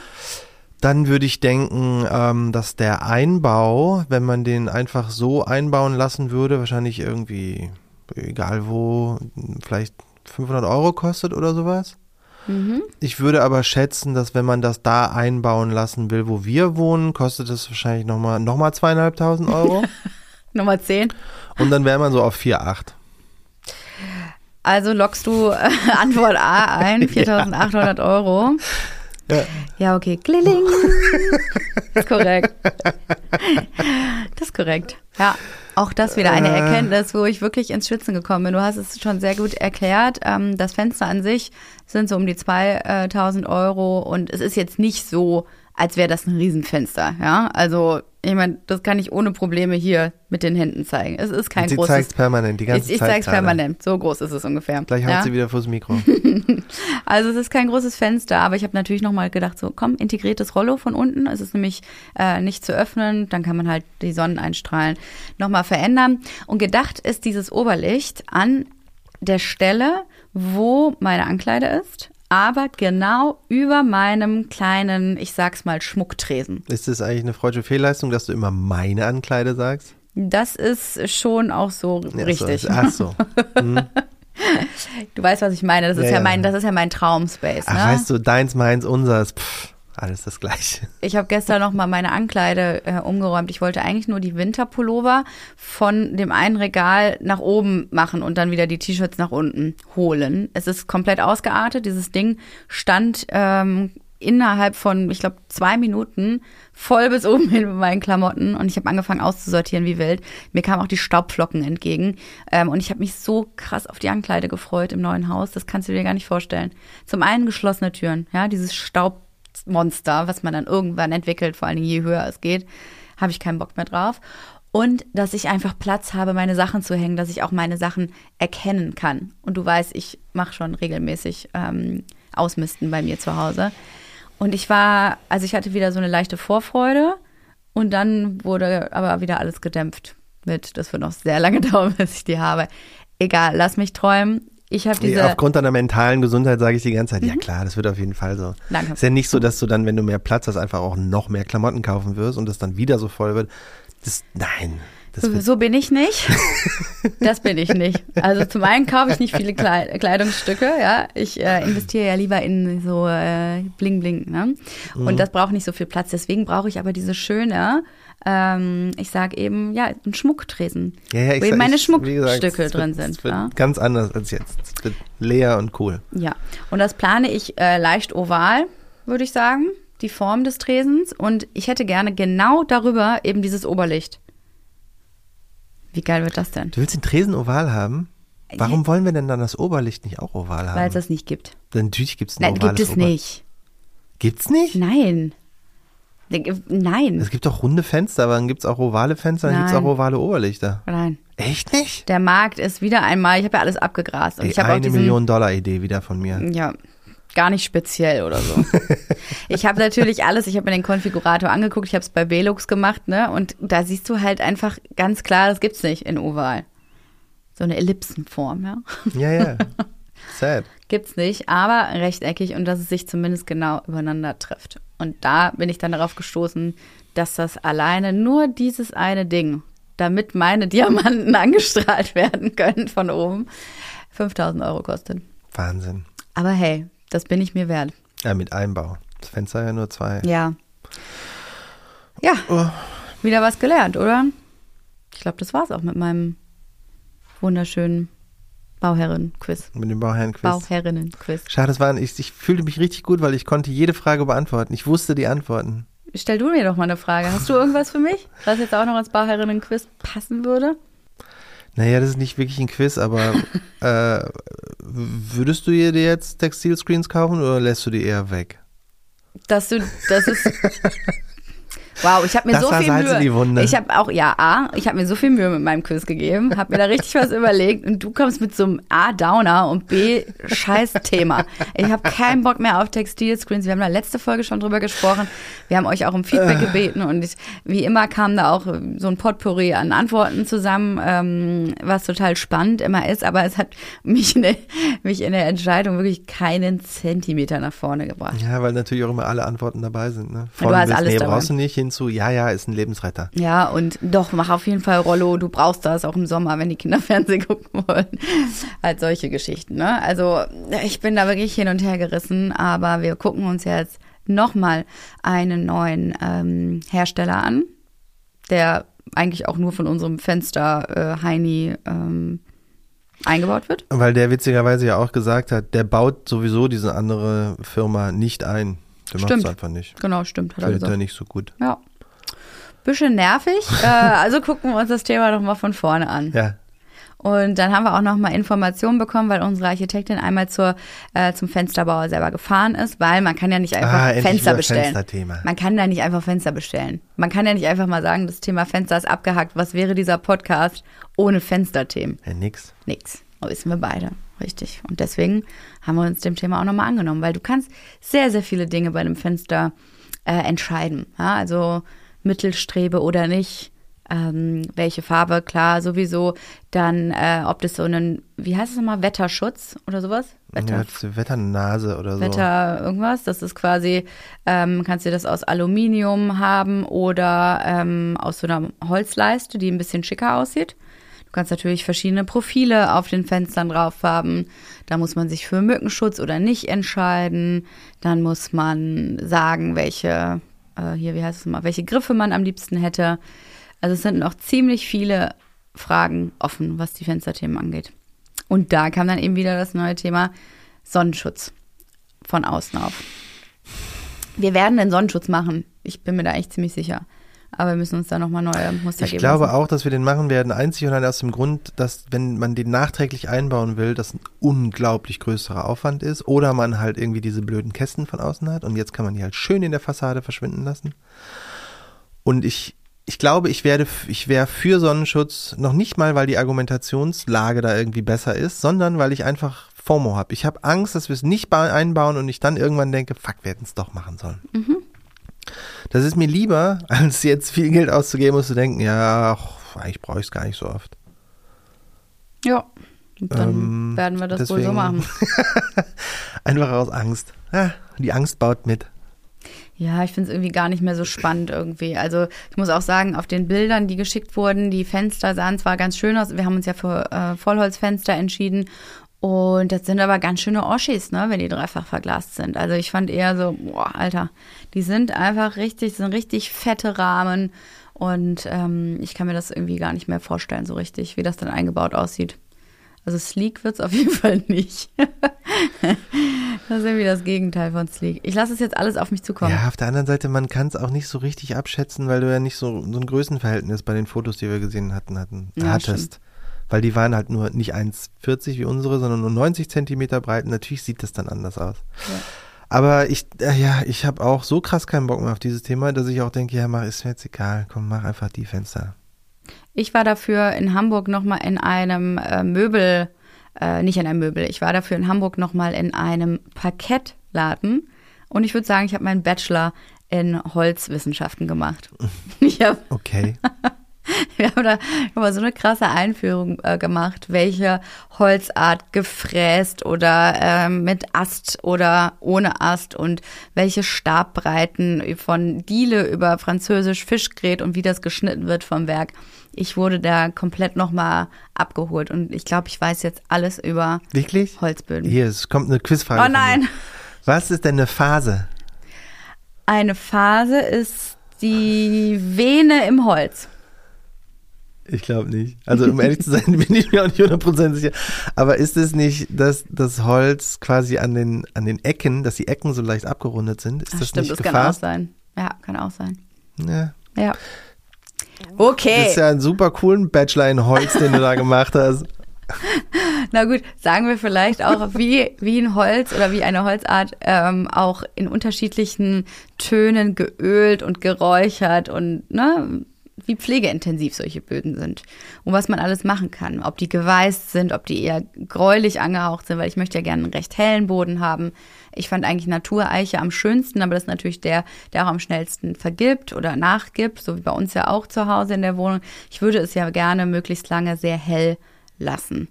Dann würde ich denken, ähm, dass der Einbau, wenn man den einfach so einbauen lassen würde, wahrscheinlich irgendwie, egal wo, vielleicht 500 Euro kostet oder sowas. Mhm. Ich würde aber schätzen, dass wenn man das da einbauen lassen will, wo wir wohnen, kostet es wahrscheinlich nochmal noch mal zweieinhalbtausend Euro. Nummer 10. Und dann wäre man so auf 4,8. Also lockst du äh, Antwort A ein, 4.800 Euro. Ja. Ja, okay. Das ist korrekt. Das ist korrekt. Ja, auch das wieder eine Äh. Erkenntnis, wo ich wirklich ins Schwitzen gekommen bin. Du hast es schon sehr gut erklärt. Ähm, Das Fenster an sich sind so um die 2.000 Euro und es ist jetzt nicht so, als wäre das ein Riesenfenster. Ja, also ich meine, das kann ich ohne Probleme hier mit den Händen zeigen. Es ist kein sie großes. zeigt permanent, die ganze ich ich Zeit. zeige es gerade. permanent. So groß ist es ungefähr. Gleich haut ja? sie wieder vors Mikro. Also es ist kein großes Fenster, aber ich habe natürlich nochmal gedacht, so komm, integriertes Rollo von unten. Es ist nämlich äh, nicht zu öffnen, dann kann man halt die Sonneneinstrahlen nochmal verändern. Und gedacht ist dieses Oberlicht an der Stelle, wo meine Ankleide ist, aber genau über meinem kleinen, ich sag's mal, Schmucktresen. Ist das eigentlich eine freudsche Fehlleistung, dass du immer meine Ankleide sagst? Das ist schon auch so Ja, richtig. So, ach so. Du weißt, was ich meine. Das ist Ja, ja, ja. mein, das ist ja mein Traumspace. Ach, ne? weißt du, deins, meins, unseres, pff, alles das gleiche. Ich habe gestern noch mal meine Ankleide äh, umgeräumt. Ich wollte eigentlich nur die Winterpullover von dem einen Regal nach oben machen und dann wieder die T-Shirts nach unten holen. Es ist komplett ausgeartet. Dieses Ding stand ähm, innerhalb von, ich glaube, zwei Minuten voll bis oben hin mit meinen Klamotten und ich habe angefangen auszusortieren wie wild. Mir kamen auch die Staubflocken entgegen ähm, und ich habe mich so krass auf die Ankleide gefreut im neuen Haus. Das kannst du dir gar nicht vorstellen. Zum einen geschlossene Türen, ja, dieses Staubmonster, was man dann irgendwann entwickelt, vor allen Dingen je höher es geht, habe ich keinen Bock mehr drauf. Und dass ich einfach Platz habe, meine Sachen zu hängen, dass ich auch meine Sachen erkennen kann. Und du weißt, ich mache schon regelmäßig ähm, Ausmisten bei mir zu Hause. Und ich war, also ich hatte wieder so eine leichte Vorfreude und dann wurde aber wieder alles gedämpft mit, das wird noch sehr lange dauern, bis ich die habe. Egal, lass mich träumen. Ich habe Nee, diese, Aufgrund deiner mentalen Gesundheit sage ich die ganze Zeit, ja klar, das wird auf jeden Fall so. Danke. Ist ja nicht so, dass du dann, wenn du mehr Platz hast, einfach auch noch mehr Klamotten kaufen wirst und das dann wieder so voll wird. Das, nein, so, so bin ich nicht. Das bin ich nicht. Also zum einen kaufe ich nicht viele Klei- Kleidungsstücke, ja. Ich äh, investiere ja lieber in so äh, Bling Bling, ne? Mhm. Und das braucht nicht so viel Platz. Deswegen brauche ich aber diese schöne, ähm, ich sag eben, ja, einen Schmucktresen. ja, ja, ich wo eben meine ich- gesagt, Schmuckstücke es drin wird, sind. Ja? ganz anders als jetzt. Es wird leer und cool. Ja, und das plane ich äh, leicht oval, würde ich sagen, die Form des Tresens. Und ich hätte gerne genau darüber eben dieses Oberlicht. Wie geil wird das denn? Du willst den Tresen oval haben? Warum wollen wir denn dann das Oberlicht nicht auch oval haben? Weil es das nicht gibt. Denn Natürlich gibt es ein Nein, ovales gibt es Ober- nicht. Gibt's nicht? Nein. Der- Nein. Es gibt doch runde Fenster, aber dann gibt es auch ovale Fenster, dann gibt es auch ovale Oberlichter. Nein. Echt nicht? Der Markt ist wieder einmal, ich habe ja alles abgegrast. Und Ey, ich habe auch eine diesen, Million Dollar Idee wieder von mir. Ja, gar nicht speziell oder so. ich habe natürlich alles, ich habe mir den Konfigurator angeguckt, ich habe es bei Velux gemacht, ne? Und da siehst du halt einfach ganz klar, das gibt's nicht in Oval. So eine Ellipsenform, ja. Ja, ja. Sad. Gibt's nicht, aber rechteckig und dass es sich zumindest genau übereinander trifft. Und da bin ich dann darauf gestoßen, dass das alleine nur dieses eine Ding, damit meine Diamanten angestrahlt werden können von oben, 5000 Euro kostet. Wahnsinn. Aber hey, das bin ich mir wert. Ja, mit Einbau. Das Fenster ja nur zwei. Ja. Ja, Oh. wieder was gelernt, oder? Ich glaube, das war's auch mit meinem wunderschönen Bauherren-Quiz. Mit dem Bauherrn-Quiz. Bauherrinnen-Quiz. Schade, das waren, ich, ich fühlte mich richtig gut, weil ich konnte jede Frage beantworten. Ich wusste die Antworten. Stell du mir doch mal eine Frage. Hast du irgendwas für mich, was jetzt auch noch als Bauherrinnen-Quiz passen würde? Naja, das ist nicht wirklich ein Quiz, aber äh, würdest du dir jetzt Textilscreens kaufen oder lässt du die eher weg? Dass du, das ist. Wow, ich habe mir Das so viel Mühe. in die Wunde. Ich habe auch, ja, A, ich habe mir so viel Mühe mit meinem Quiz gegeben, habe mir da richtig was überlegt und du kommst mit so einem A Downer und B Scheiß Thema. Ich habe keinen Bock mehr auf Textilscreens. Wir haben da letzte Folge schon drüber gesprochen. Wir haben euch auch um Feedback gebeten und ich, wie immer kam da auch so ein Potpourri an Antworten zusammen, ähm, was total spannend immer ist, aber es hat mich in, der, mich in der Entscheidung wirklich keinen Zentimeter nach vorne gebracht. Ja, weil natürlich auch immer alle Antworten dabei sind. Ne? Du hast alles nee, dabei. brauchst du nicht, hin hin zu, ja, ja, ist ein Lebensretter. Ja, und doch, mach auf jeden Fall Rollo, du brauchst das auch im Sommer, wenn die Kinder Fernsehen gucken wollen. halt solche Geschichten, ne? Also ich bin da wirklich hin und her gerissen, aber wir gucken uns jetzt nochmal einen neuen ähm, Hersteller an, der eigentlich auch nur von unserem Fenster äh, Heini ähm, eingebaut wird. Weil der witzigerweise ja auch gesagt hat, der baut sowieso diese andere Firma nicht ein. Der macht es einfach nicht. Genau, stimmt. Hat Findet er nicht so gut. Ja. Bisschen nervig. äh, also gucken wir uns das Thema doch mal von vorne an. Ja. Und dann haben wir auch noch mal Informationen bekommen, weil unsere Architektin einmal zur, äh, zum Fensterbauer selber gefahren ist, weil man kann ja nicht einfach Ah, Fenster bestellen. Man kann da nicht einfach Fenster bestellen. Man kann ja nicht einfach mal sagen, das Thema Fenster ist abgehackt. Was wäre dieser Podcast ohne Fensterthemen? Ja, nix. Nix. Das wissen wir beide. Richtig. Und deswegen haben wir uns dem Thema auch nochmal angenommen, weil du kannst sehr, sehr viele Dinge bei einem Fenster äh, entscheiden. Ja, also Mittelstrebe oder nicht. Ähm, welche Farbe, klar, sowieso. Dann, äh, ob das so einen, wie heißt es nochmal, Wetterschutz oder sowas? Wetter, Ja, ist Wetternase oder so. Wetter irgendwas. Das ist quasi, ähm, kannst du das aus Aluminium haben oder ähm, aus so einer Holzleiste, die ein bisschen schicker aussieht. Du kannst natürlich verschiedene Profile auf den Fenstern drauf haben. Da muss man sich für Mückenschutz oder nicht entscheiden. Dann muss man sagen, welche, äh, hier, wie heißt es mal, welche Griffe man am liebsten hätte. Also es sind noch ziemlich viele Fragen offen, was die Fensterthemen angeht. Und da kam dann eben wieder das neue Thema Sonnenschutz von außen auf. Wir werden den Sonnenschutz machen. Ich bin mir da echt ziemlich sicher. Aber wir müssen uns da nochmal neue Muster Ich geben. glaube lassen. auch, dass wir den machen werden, einzig und allein aus dem Grund, dass wenn man den nachträglich einbauen will, das ein unglaublich größerer Aufwand ist oder man halt irgendwie diese blöden Kästen von außen hat und jetzt kann man die halt schön in der Fassade verschwinden lassen. Und ich, ich glaube, ich werde, ich wäre für Sonnenschutz noch nicht mal, weil die Argumentationslage da irgendwie besser ist, sondern weil ich einfach FOMO habe. Ich habe Angst, dass wir es nicht ba- einbauen und ich dann irgendwann denke, fuck, wir hätten es doch machen sollen. Das ist mir lieber, als jetzt viel Geld auszugeben und zu denken, ja, ach, eigentlich brauche ich es gar nicht so oft. Ja. Dann Ähm, werden wir das wohl so deswegen- machen. Einfach aus Angst. Ja, die Angst baut mit. Ja, ich finde es irgendwie gar nicht mehr so spannend irgendwie. Also ich muss auch sagen, auf den Bildern, die geschickt wurden, die Fenster sahen zwar ganz schön aus. Wir haben uns ja für äh, Vollholzfenster entschieden. Und das sind aber ganz schöne Oschis, ne, wenn die dreifach verglast sind. Also ich fand eher so, boah, Alter, die sind einfach richtig, sind richtig fette Rahmen. Und ähm, ich kann mir das irgendwie gar nicht mehr vorstellen, so richtig, wie das dann eingebaut aussieht. Also sleek wird's auf jeden Fall nicht. das ist irgendwie das Gegenteil von sleek. Ich lasse es jetzt alles auf mich zukommen. Ja, auf der anderen Seite, man kann es auch nicht so richtig abschätzen, weil du ja nicht so, so ein Größenverhältnis bei den Fotos, die wir gesehen hatten, hatten Ja, hattest. Weil die waren halt nur nicht 1,40 wie unsere, sondern nur 90 Zentimeter breit. Und Natürlich sieht das dann anders aus. Ja. Aber ich, äh, ja, ich habe auch so krass keinen Bock mehr auf dieses Thema, dass ich auch denke, ja, mach, ist mir jetzt egal. Komm, mach einfach die Fenster. Ich war dafür in Hamburg nochmal in einem äh, Möbel, äh, nicht in einem Möbel, ich war dafür in Hamburg nochmal in einem Parkettladen und ich würde sagen, ich habe meinen Bachelor in Holzwissenschaften gemacht. Okay. wir haben da aber so eine krasse Einführung äh, gemacht, welche Holzart gefräst oder ähm, mit Ast oder ohne Ast und welche Stabbreiten von Diele über französisch Fischgrät und wie das geschnitten wird vom Werk. Ich wurde da komplett nochmal abgeholt und ich glaube, ich weiß jetzt alles über Wirklich? Holzböden. Hier, es kommt eine Quizfrage. Oh nein, Was ist denn eine Phase? eine Phase ist die Vene im Holz. Ich glaube nicht. Also um ehrlich zu sein, bin ich mir auch nicht 100% sicher. Aber ist es nicht, dass das Holz quasi an den, an den Ecken, dass die Ecken so leicht abgerundet sind? Ist Ach, das stimmt, nicht das kann auch sein. Ja, kann auch sein. Ja. Ja. Okay. Das ist ja ein super coolen Bachelor in Holz, den du da gemacht hast. Na gut, sagen wir vielleicht auch, wie, wie ein Holz oder wie eine Holzart ähm, auch in unterschiedlichen Tönen geölt und geräuchert und ne, wie pflegeintensiv solche Böden sind und was man alles machen kann. Ob die geweißt sind, ob die eher gräulich angehaucht sind, weil ich möchte ja gerne einen recht hellen Boden haben. Ich fand eigentlich Natureiche am schönsten, aber das ist natürlich der, der auch am schnellsten vergibt oder nachgibt, so wie bei uns ja auch zu Hause in der Wohnung. Ich würde es ja gerne möglichst lange sehr hell lassen.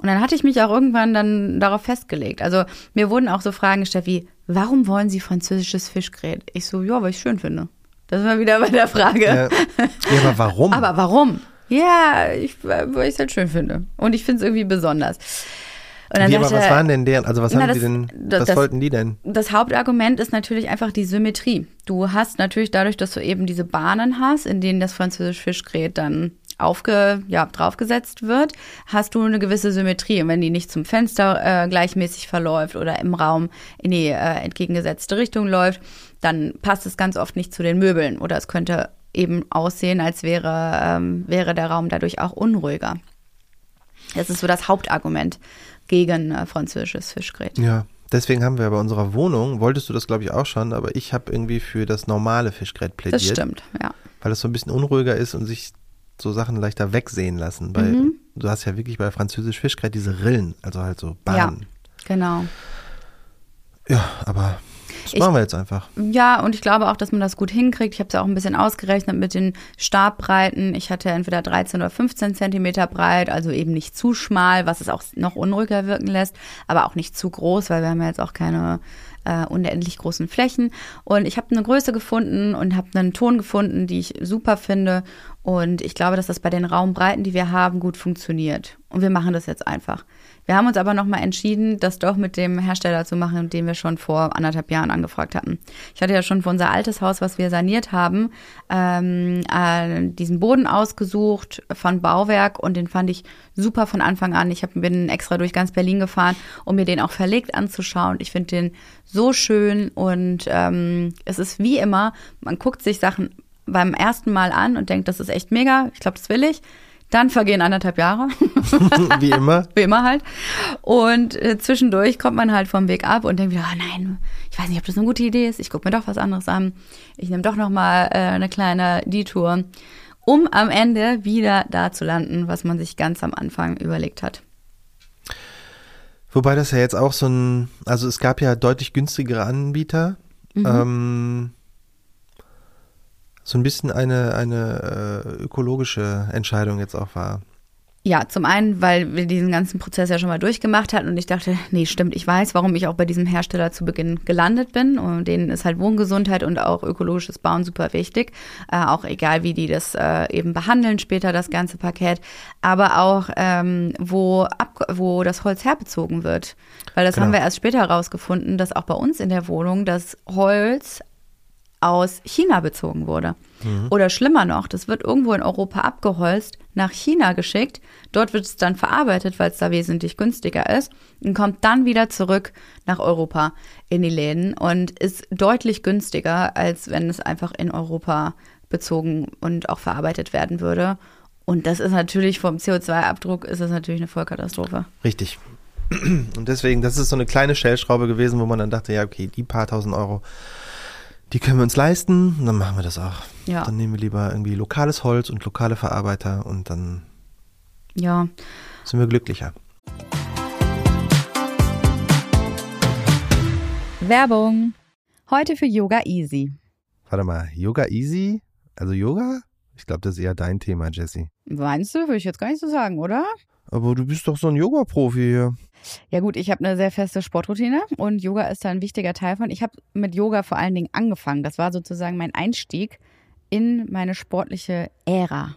Und dann hatte ich mich auch irgendwann dann darauf festgelegt. Also mir wurden auch so Fragen gestellt wie, warum wollen Sie französisches Fischgrät? Ich so, ja, weil ich schön finde. Das ist mal wieder bei der Frage. Ja, ja aber warum? Aber warum? Ja, ich, weil ich es halt schön finde. Und ich finde es irgendwie besonders. Und dann Wie, aber was waren denn deren, also was na, haben das, die denn, was das, wollten die denn? Das Hauptargument ist natürlich einfach die Symmetrie. Du hast natürlich dadurch, dass du eben diese Bahnen hast, in denen das französische Fischgrät dann aufge, ja, draufgesetzt wird, hast du eine gewisse Symmetrie. Und wenn die nicht zum Fenster äh, gleichmäßig verläuft oder im Raum in die äh, entgegengesetzte Richtung läuft, dann passt es ganz oft nicht zu den Möbeln. Oder es könnte eben aussehen, als wäre, ähm, wäre der Raum dadurch auch unruhiger. Das ist so das Hauptargument gegen äh, französisches Fischgrät. Ja, deswegen haben wir bei unserer Wohnung, wolltest du das glaube ich auch schon, aber ich habe irgendwie für das normale Fischgrät plädiert. Das stimmt, ja. Weil es so ein bisschen unruhiger ist und sich so Sachen leichter wegsehen lassen. Weil mhm. du hast ja wirklich bei französisch Fischgrät diese Rillen, also halt so Bahnen. Ja, genau. Ja, aber das machen wir jetzt einfach. Ja, und ich glaube auch, dass man das gut hinkriegt. Ich habe es ja auch ein bisschen ausgerechnet mit den Stabbreiten. Ich hatte entweder 13 oder 15 Zentimeter breit, also eben nicht zu schmal, was es auch noch unruhiger wirken lässt, aber auch nicht zu groß, weil wir haben ja jetzt auch keine äh, unendlich großen Flächen. Und ich habe eine Größe gefunden und habe einen Ton gefunden, die ich super finde. Und ich glaube, dass das bei den Raumbreiten, die wir haben, gut funktioniert. Und wir machen das jetzt einfach. Wir haben uns aber nochmal entschieden, das doch mit dem Hersteller zu machen, den wir schon vor anderthalb Jahren angefragt hatten. Ich hatte ja schon für unser altes Haus, was wir saniert haben, ähm, äh, diesen Boden ausgesucht von Bauwerk und den fand ich super von Anfang an. Ich hab, bin extra durch ganz Berlin gefahren, um mir den auch verlegt anzuschauen. Ich finde den so schön und ähm, es ist wie immer, man guckt sich Sachen beim ersten Mal an und denkt, das ist echt mega, ich glaube, das will ich. Dann vergehen anderthalb Jahre. Wie immer. Wie immer halt. Und äh, zwischendurch kommt man halt vom Weg ab und denkt wieder, oh nein, ich weiß nicht, ob das eine gute Idee ist. Ich gucke mir doch was anderes an. Ich nehme doch noch mal äh, eine kleine Detour, um am Ende wieder da zu landen, was man sich ganz am Anfang überlegt hat. Wobei das ja jetzt auch so ein, also es gab ja deutlich günstigere Anbieter. Mhm. Ähm, so ein bisschen eine, eine äh, ökologische Entscheidung jetzt auch war. Ja, zum einen, weil wir diesen ganzen Prozess ja schon mal durchgemacht hatten und ich dachte, nee, stimmt, ich weiß, warum ich auch bei diesem Hersteller zu Beginn gelandet bin. Und denen ist halt Wohngesundheit und auch ökologisches Bauen super wichtig. Äh, auch egal, wie die das äh, eben behandeln später, das ganze Paket. Aber auch, ähm, wo, ab, wo das Holz herbezogen wird. Weil das genau. haben wir erst später herausgefunden, dass auch bei uns in der Wohnung das Holz aus China bezogen wurde. Mhm. Oder schlimmer noch, das wird irgendwo in Europa abgeholzt, nach China geschickt. Dort wird es dann verarbeitet, weil es da wesentlich günstiger ist und kommt dann wieder zurück nach Europa in die Läden und ist deutlich günstiger, als wenn es einfach in Europa bezogen und auch verarbeitet werden würde. Und das ist natürlich vom CO2-Abdruck ist das natürlich eine Vollkatastrophe. Richtig. Und deswegen, das ist so eine kleine Stellschraube gewesen, wo man dann dachte, ja, okay, die paar tausend Euro die können wir uns leisten dann machen wir das auch. Ja. Dann nehmen wir lieber irgendwie lokales Holz und lokale Verarbeiter und dann ja. sind wir glücklicher. Werbung. Heute für Yoga Easy. Warte mal, Yoga Easy? Also Yoga? Ich glaube, das ist eher dein Thema, Jesse. Meinst du? Würde ich jetzt gar nicht so sagen, oder? Aber du bist doch so ein Yoga-Profi hier. Ja gut, ich habe eine sehr feste Sportroutine und Yoga ist da ein wichtiger Teil von. Ich habe mit Yoga vor allen Dingen angefangen. Das war sozusagen mein Einstieg in meine sportliche Ära.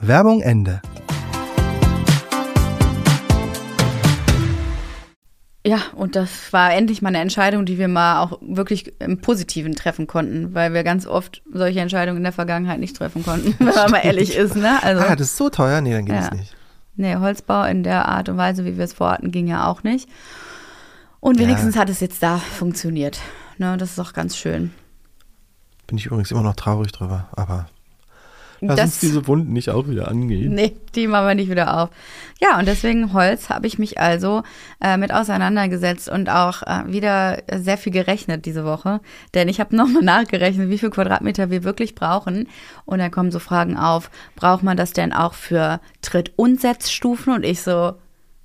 Werbung Ende. Ja, und das war endlich mal eine Entscheidung, die wir mal auch wirklich im Positiven treffen konnten, weil wir ganz oft solche Entscheidungen in der Vergangenheit nicht treffen konnten, wenn man mal ehrlich ist. Ne? Also, ah, das ist so teuer? Nee, dann geht es ja. nicht. Nee, Holzbau in der Art und Weise, wie wir es vorhatten, ging ja auch nicht. Und wenigstens ja. hat es jetzt da funktioniert. Ne, das ist auch ganz schön. Bin ich übrigens immer noch traurig drüber, aber Lass das, uns diese Wunden nicht auch wieder angehen. Nee, die machen wir nicht wieder auf. Ja, und deswegen Holz habe ich mich also äh, mit auseinandergesetzt und auch äh, wieder sehr viel gerechnet diese Woche. Denn ich habe nochmal nachgerechnet, wie viel Quadratmeter wir wirklich brauchen. Und dann kommen so Fragen auf, braucht man das denn auch für Tritt- und Setzstufen? Und ich so,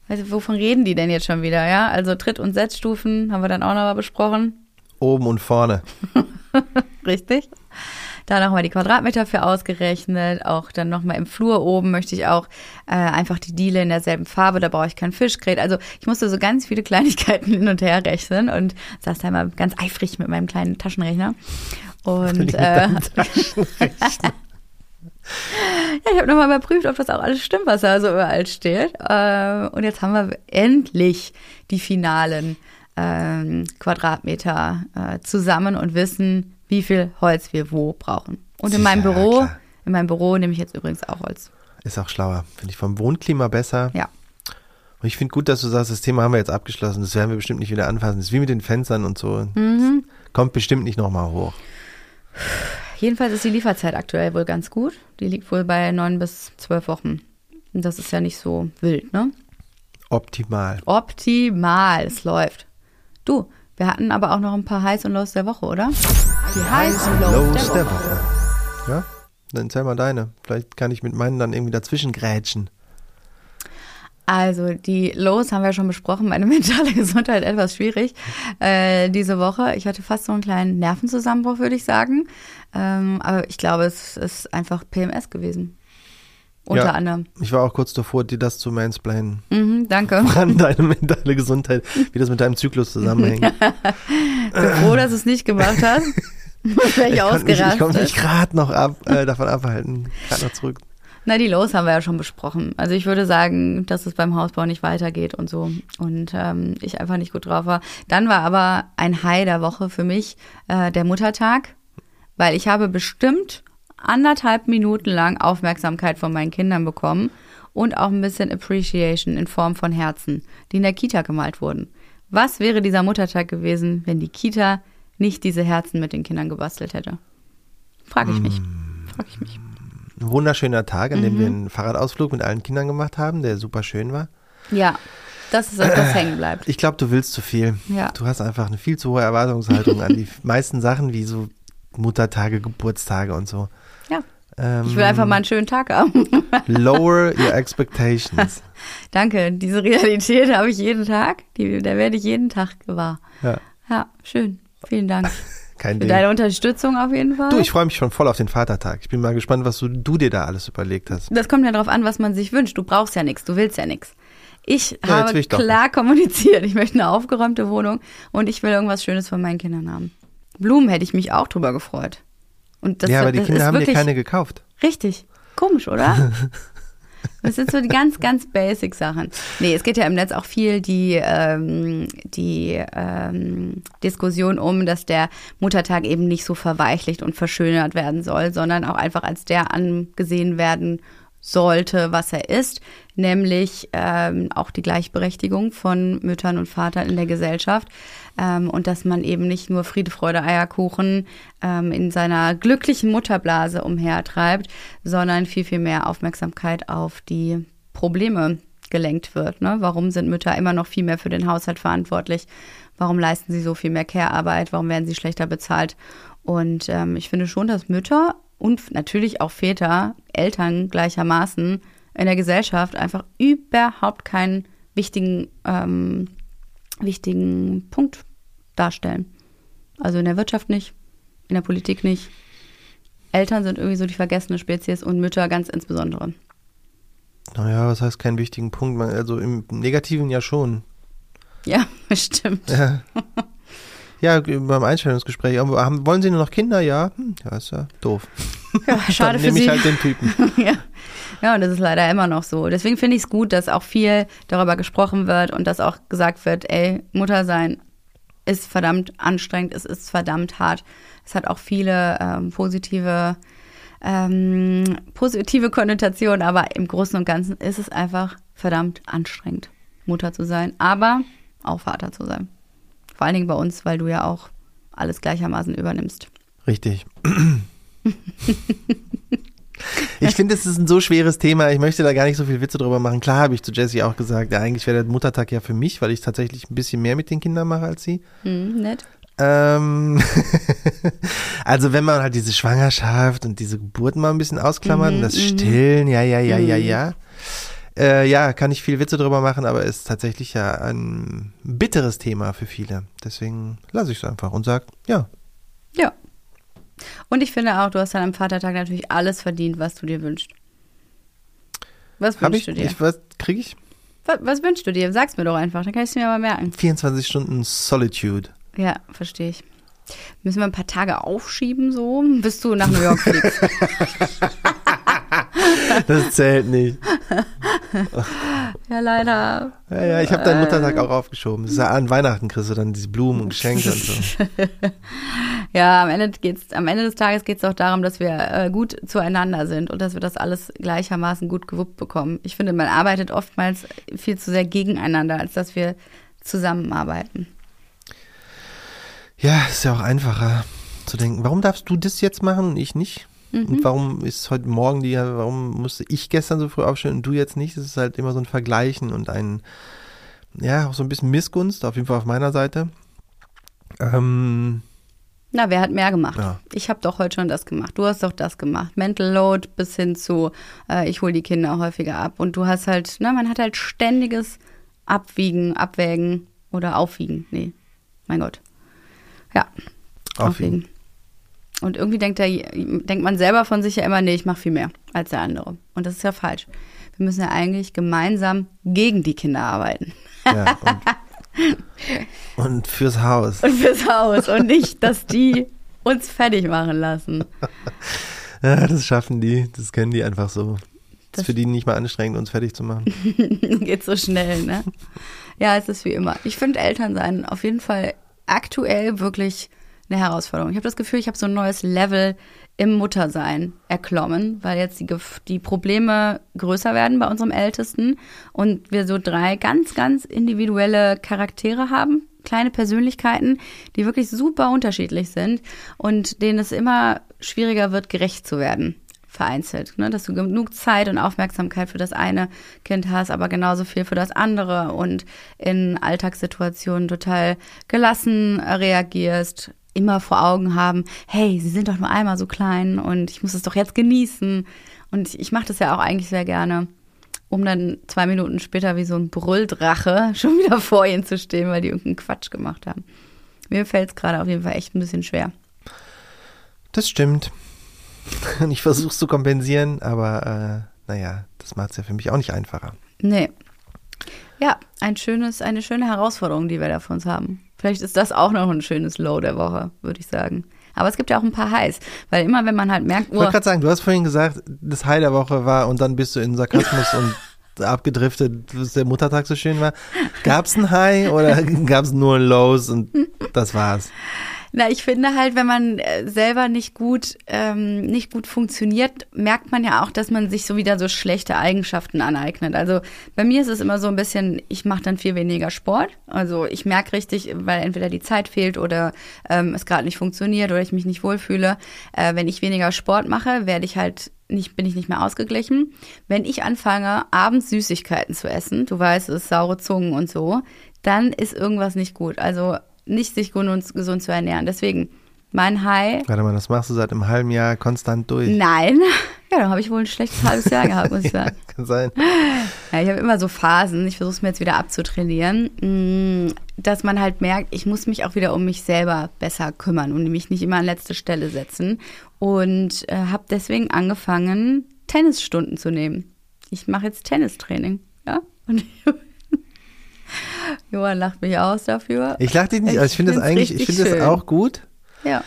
weißt wovon reden die denn jetzt schon wieder? Ja, also Tritt- und Setzstufen haben wir dann auch nochmal besprochen. Oben und vorne. Richtig. Da nochmal die Quadratmeter für ausgerechnet. Auch dann nochmal im Flur oben möchte ich auch äh, einfach die Diele in derselben Farbe. Da brauche ich kein Fischgrät. Also ich musste so ganz viele Kleinigkeiten hin und her rechnen und saß da immer ganz eifrig mit meinem kleinen Taschenrechner. Und äh, Ja, ich habe nochmal überprüft, ob das auch alles stimmt, was da so überall steht. Äh, und jetzt haben wir endlich die finalen ähm, Quadratmeter äh, zusammen und wissen, wie viel Holz wir wo brauchen. Und in meinem Büro, ja, in meinem Büro nehme ich jetzt übrigens auch Holz. Ist auch schlauer. Finde ich vom Wohnklima besser. Ja. Und ich finde gut, dass du sagst, das Thema haben wir jetzt abgeschlossen. Das werden wir bestimmt nicht wieder anfassen. Das ist wie mit den Fenstern und so. Mhm. Kommt bestimmt nicht nochmal hoch. Jedenfalls ist die Lieferzeit aktuell wohl ganz gut. Die liegt wohl bei neun bis zwölf Wochen. Und das ist ja nicht so wild, ne? Optimal. Optimal. Es läuft. Du, wir hatten aber auch noch ein paar Highs und Lows der Woche, oder? Die Highs und Lows der Woche. Ja, dann erzähl mal deine. Vielleicht kann ich mit meinen dann irgendwie dazwischen grätschen. Also die Lows haben wir schon besprochen. Meine mentale Gesundheit etwas schwierig äh, diese Woche. Ich hatte fast so einen kleinen Nervenzusammenbruch, würde ich sagen. Ähm, aber ich glaube, es ist einfach PMS gewesen. Unter ja, anderem. Ich war auch kurz davor, dir das zu mansplainen. Mhm, danke. Voran deine mentale Gesundheit, wie das mit deinem Zyklus zusammenhängt. Bin froh, dass du es nicht gemacht hast. Wäre ich, ich ausgerastet. ich konnte mich gerade noch ab, äh, davon abhalten. Gerade noch zurück. Na, die Los haben wir ja schon besprochen. Also ich würde sagen, dass es beim Hausbau nicht weitergeht und so. Und ähm, ich einfach nicht gut drauf war. Dann war aber ein High der Woche für mich äh, der Muttertag, weil ich habe bestimmt anderthalb Minuten lang Aufmerksamkeit von meinen Kindern bekommen und auch ein bisschen Appreciation in Form von Herzen, die in der Kita gemalt wurden. Was wäre dieser Muttertag gewesen, wenn die Kita nicht diese Herzen mit den Kindern gebastelt hätte? Frage ich mich. Frage ich mich. Ein wunderschöner Tag, an dem mhm. wir einen Fahrradausflug mit allen Kindern gemacht haben, der super schön war. Ja, das ist das, was hängen bleibt. Ich glaube, du willst zu viel. Ja. Du hast einfach eine viel zu hohe Erwartungshaltung an die meisten Sachen, wie so Muttertage, Geburtstage und so. Ja. Ähm, ich will einfach mal einen schönen Tag haben. lower your expectations. Danke, diese Realität habe ich jeden Tag. Die, da werde ich jeden Tag gewahr. Ja. Ja, schön. Vielen Dank. Kein Für Ding. deine Unterstützung auf jeden Fall. Du, ich freue mich schon voll auf den Vatertag. Ich bin mal gespannt, was du, du dir da alles überlegt hast. Das kommt ja darauf an, was man sich wünscht. Du brauchst ja nichts, du willst ja nichts. Ich ja, habe klar kommuniziert, ich möchte eine aufgeräumte Wohnung und ich will irgendwas Schönes von meinen Kindern haben. Blumen hätte ich mich auch drüber gefreut. Und das, ja, aber die Kinder haben dir keine gekauft. Richtig. Komisch, oder? Das sind so die ganz, ganz basic Sachen. Nee, es geht ja im Netz auch viel die, ähm, die ähm, Diskussion um, dass der Muttertag eben nicht so verweichlicht und verschönert werden soll, sondern auch einfach als der angesehen werden sollte, was er ist, nämlich ähm, auch die Gleichberechtigung von Müttern und Vatern in der Gesellschaft ähm, und dass man eben nicht nur Friede, Freude, Eierkuchen ähm, in seiner glücklichen Mutterblase umhertreibt, sondern viel, viel mehr Aufmerksamkeit auf die Probleme gelenkt wird. Ne? Warum sind Mütter immer noch viel mehr für den Haushalt verantwortlich? Warum leisten sie so viel mehr Care-Arbeit? Warum werden sie schlechter bezahlt? Und ähm, ich finde schon, dass Mütter und natürlich auch Väter, Eltern gleichermaßen in der Gesellschaft einfach überhaupt keinen wichtigen, ähm, wichtigen Punkt darstellen. Also in der Wirtschaft nicht, in der Politik nicht. Eltern sind irgendwie so die vergessene Spezies und Mütter ganz insbesondere. Naja, was heißt keinen wichtigen Punkt? Also im Negativen ja schon. Ja, bestimmt. Ja. Ja, beim Einstellungsgespräch. Haben, wollen Sie nur noch Kinder? Ja. Hm, ja, ist ja doof. Ja, schade Dann nehme ich halt den Typen. ja. ja, und das ist leider immer noch so. Deswegen finde ich es gut, dass auch viel darüber gesprochen wird und dass auch gesagt wird, ey, Mutter sein ist verdammt anstrengend, es ist verdammt hart. Es hat auch viele ähm, positive, ähm, positive Konnotationen, aber im Großen und Ganzen ist es einfach verdammt anstrengend, Mutter zu sein, aber auch Vater zu sein. Vor allen Dingen bei uns, weil du ja auch alles gleichermaßen übernimmst. Richtig. Ich finde, es ist ein so schweres Thema. Ich möchte da gar nicht so viel Witze drüber machen. Klar habe ich zu Jessie auch gesagt, ja, eigentlich wäre der Muttertag ja für mich, weil ich tatsächlich ein bisschen mehr mit den Kindern mache als sie. Hm, nett. Ähm, also wenn man halt diese Schwangerschaft und diese Geburt mal ein bisschen ausklammert Mhm, und das mhm. Stillen, ja, ja, ja, ja, Mhm. ja. Äh, ja, kann ich viel Witze drüber machen, aber ist tatsächlich ja ein bitteres Thema für viele. Deswegen lasse ich es einfach und sage, ja, Ja. Und ich finde auch, du hast dann am Vatertag natürlich alles verdient, was du dir wünschst. Was wünschst ich, du dir? ich was kriege ich? was, was wünschst du dir? Sag's mir doch einfach, dann kann ich es mir mal merken. 24 Stunden Solitude. Ja, verstehe ich. Müssen wir ein paar Tage aufschieben, so, bis du nach New York fliegst. Das zählt nicht. Ja, leider. Ja, ja, ich habe deinen Muttertag auch aufgeschoben. Das ist ja an Weihnachten kriegst du dann diese Blumen und Geschenke und so. Ja, am Ende, geht's, am Ende des Tages geht es auch darum, dass wir äh, gut zueinander sind und dass wir das alles gleichermaßen gut gewuppt bekommen. Ich finde, man arbeitet oftmals viel zu sehr gegeneinander, als dass wir zusammenarbeiten. Ja, ist ja auch einfacher zu denken, warum darfst du das jetzt machen und ich nicht? Mhm. Und warum ist heute Morgen die, warum musste ich gestern so früh aufstehen und du jetzt nicht? Das ist halt immer so ein Vergleichen und ein, ja, auch so ein bisschen Missgunst, auf jeden Fall auf meiner Seite. Ähm, Na, wer hat mehr gemacht? Ja. Ich habe doch heute schon das gemacht. Du hast doch das gemacht. Mental Load bis hin zu, äh, ich hole die Kinder häufiger ab. Und du hast halt, ne, man hat halt ständiges Abwiegen, Abwägen oder Aufwiegen. Nee, mein Gott. Ja, Aufwiegen. Und irgendwie denkt, der, denkt man selber von sich ja immer, nee, ich mache viel mehr als der andere. Und das ist ja falsch. Wir müssen ja eigentlich gemeinsam gegen die Kinder arbeiten. ja, und, und fürs Haus. Und fürs Haus. Und nicht, dass die uns fertig machen lassen. Ja, das schaffen die, das können die einfach so. Das Das- ist für die nicht mal anstrengend, uns fertig zu machen. Geht so schnell, ne? Ja, es ist wie immer. Ich finde Elternsein auf jeden Fall aktuell wirklich eine Herausforderung. Ich habe das Gefühl, ich habe so ein neues Level im Muttersein erklommen, weil jetzt die, die Probleme größer werden bei unserem Ältesten und wir so drei ganz, ganz individuelle Charaktere haben, kleine Persönlichkeiten, die wirklich super unterschiedlich sind und denen es immer schwieriger wird, gerecht zu werden vereinzelt, ne? dass du genug Zeit und Aufmerksamkeit für das eine Kind hast, aber genauso viel für das andere und in Alltagssituationen total gelassen reagierst, immer vor Augen haben, hey, sie sind doch nur einmal so klein und ich muss es doch jetzt genießen. Und ich, ich mache das ja auch eigentlich sehr gerne, um dann zwei Minuten später wie so ein Brülldrache schon wieder vor ihnen zu stehen, weil die irgendeinen Quatsch gemacht haben. Mir fällt es gerade auf jeden Fall echt ein bisschen schwer. Das stimmt. Und ich versuche es zu kompensieren, aber äh, naja, das macht es ja für mich auch nicht einfacher. Nee. Ja, ein schönes, eine schöne Herausforderung, die wir da für uns haben. Vielleicht ist das auch noch ein schönes Low der Woche, würde ich sagen. Aber es gibt ja auch ein paar Highs, weil immer wenn man halt merkt, Ich wollte oh, gerade sagen, du hast vorhin gesagt, das High der Woche war und dann bist du in Sarkasmus und abgedriftet, dass der Muttertag so schön war. Gab es ein High oder gab es nur Lows und das war's? Na, ich finde halt, wenn man äh, selber nicht gut, ähm, nicht gut funktioniert, merkt man ja auch, dass man sich so wieder so schlechte Eigenschaften aneignet. Also bei mir ist es immer so ein bisschen, ich mache dann viel weniger Sport. Also ich merke richtig, weil entweder die Zeit fehlt oder ähm, es gerade nicht funktioniert oder ich mich nicht wohlfühle. Äh, wenn ich weniger Sport mache, werde ich halt nicht, bin ich nicht mehr ausgeglichen. Wenn ich anfange, abends Süßigkeiten zu essen, du weißt es, saure Zungen und so, dann ist irgendwas nicht gut. Also nicht sich gesund, gesund zu ernähren. Deswegen, mein High. Warte mal, das machst du seit einem halben Jahr konstant durch. Nein. Ja, dann habe ich wohl ein schlechtes halbes Jahr gehabt, muss ich sagen. Kann sein. Ja, ich habe immer so Phasen, ich versuche es mir jetzt wieder abzutrainieren, mh, dass man halt merkt, ich muss mich auch wieder um mich selber besser kümmern und mich nicht immer an letzte Stelle setzen. Und äh, habe deswegen angefangen, Tennisstunden zu nehmen. Ich mache jetzt Tennistraining. Ja? Und Johann lacht mich aus dafür. Ich lach dich nicht, Ich also ich finde das eigentlich, ich finde das auch gut. Ja.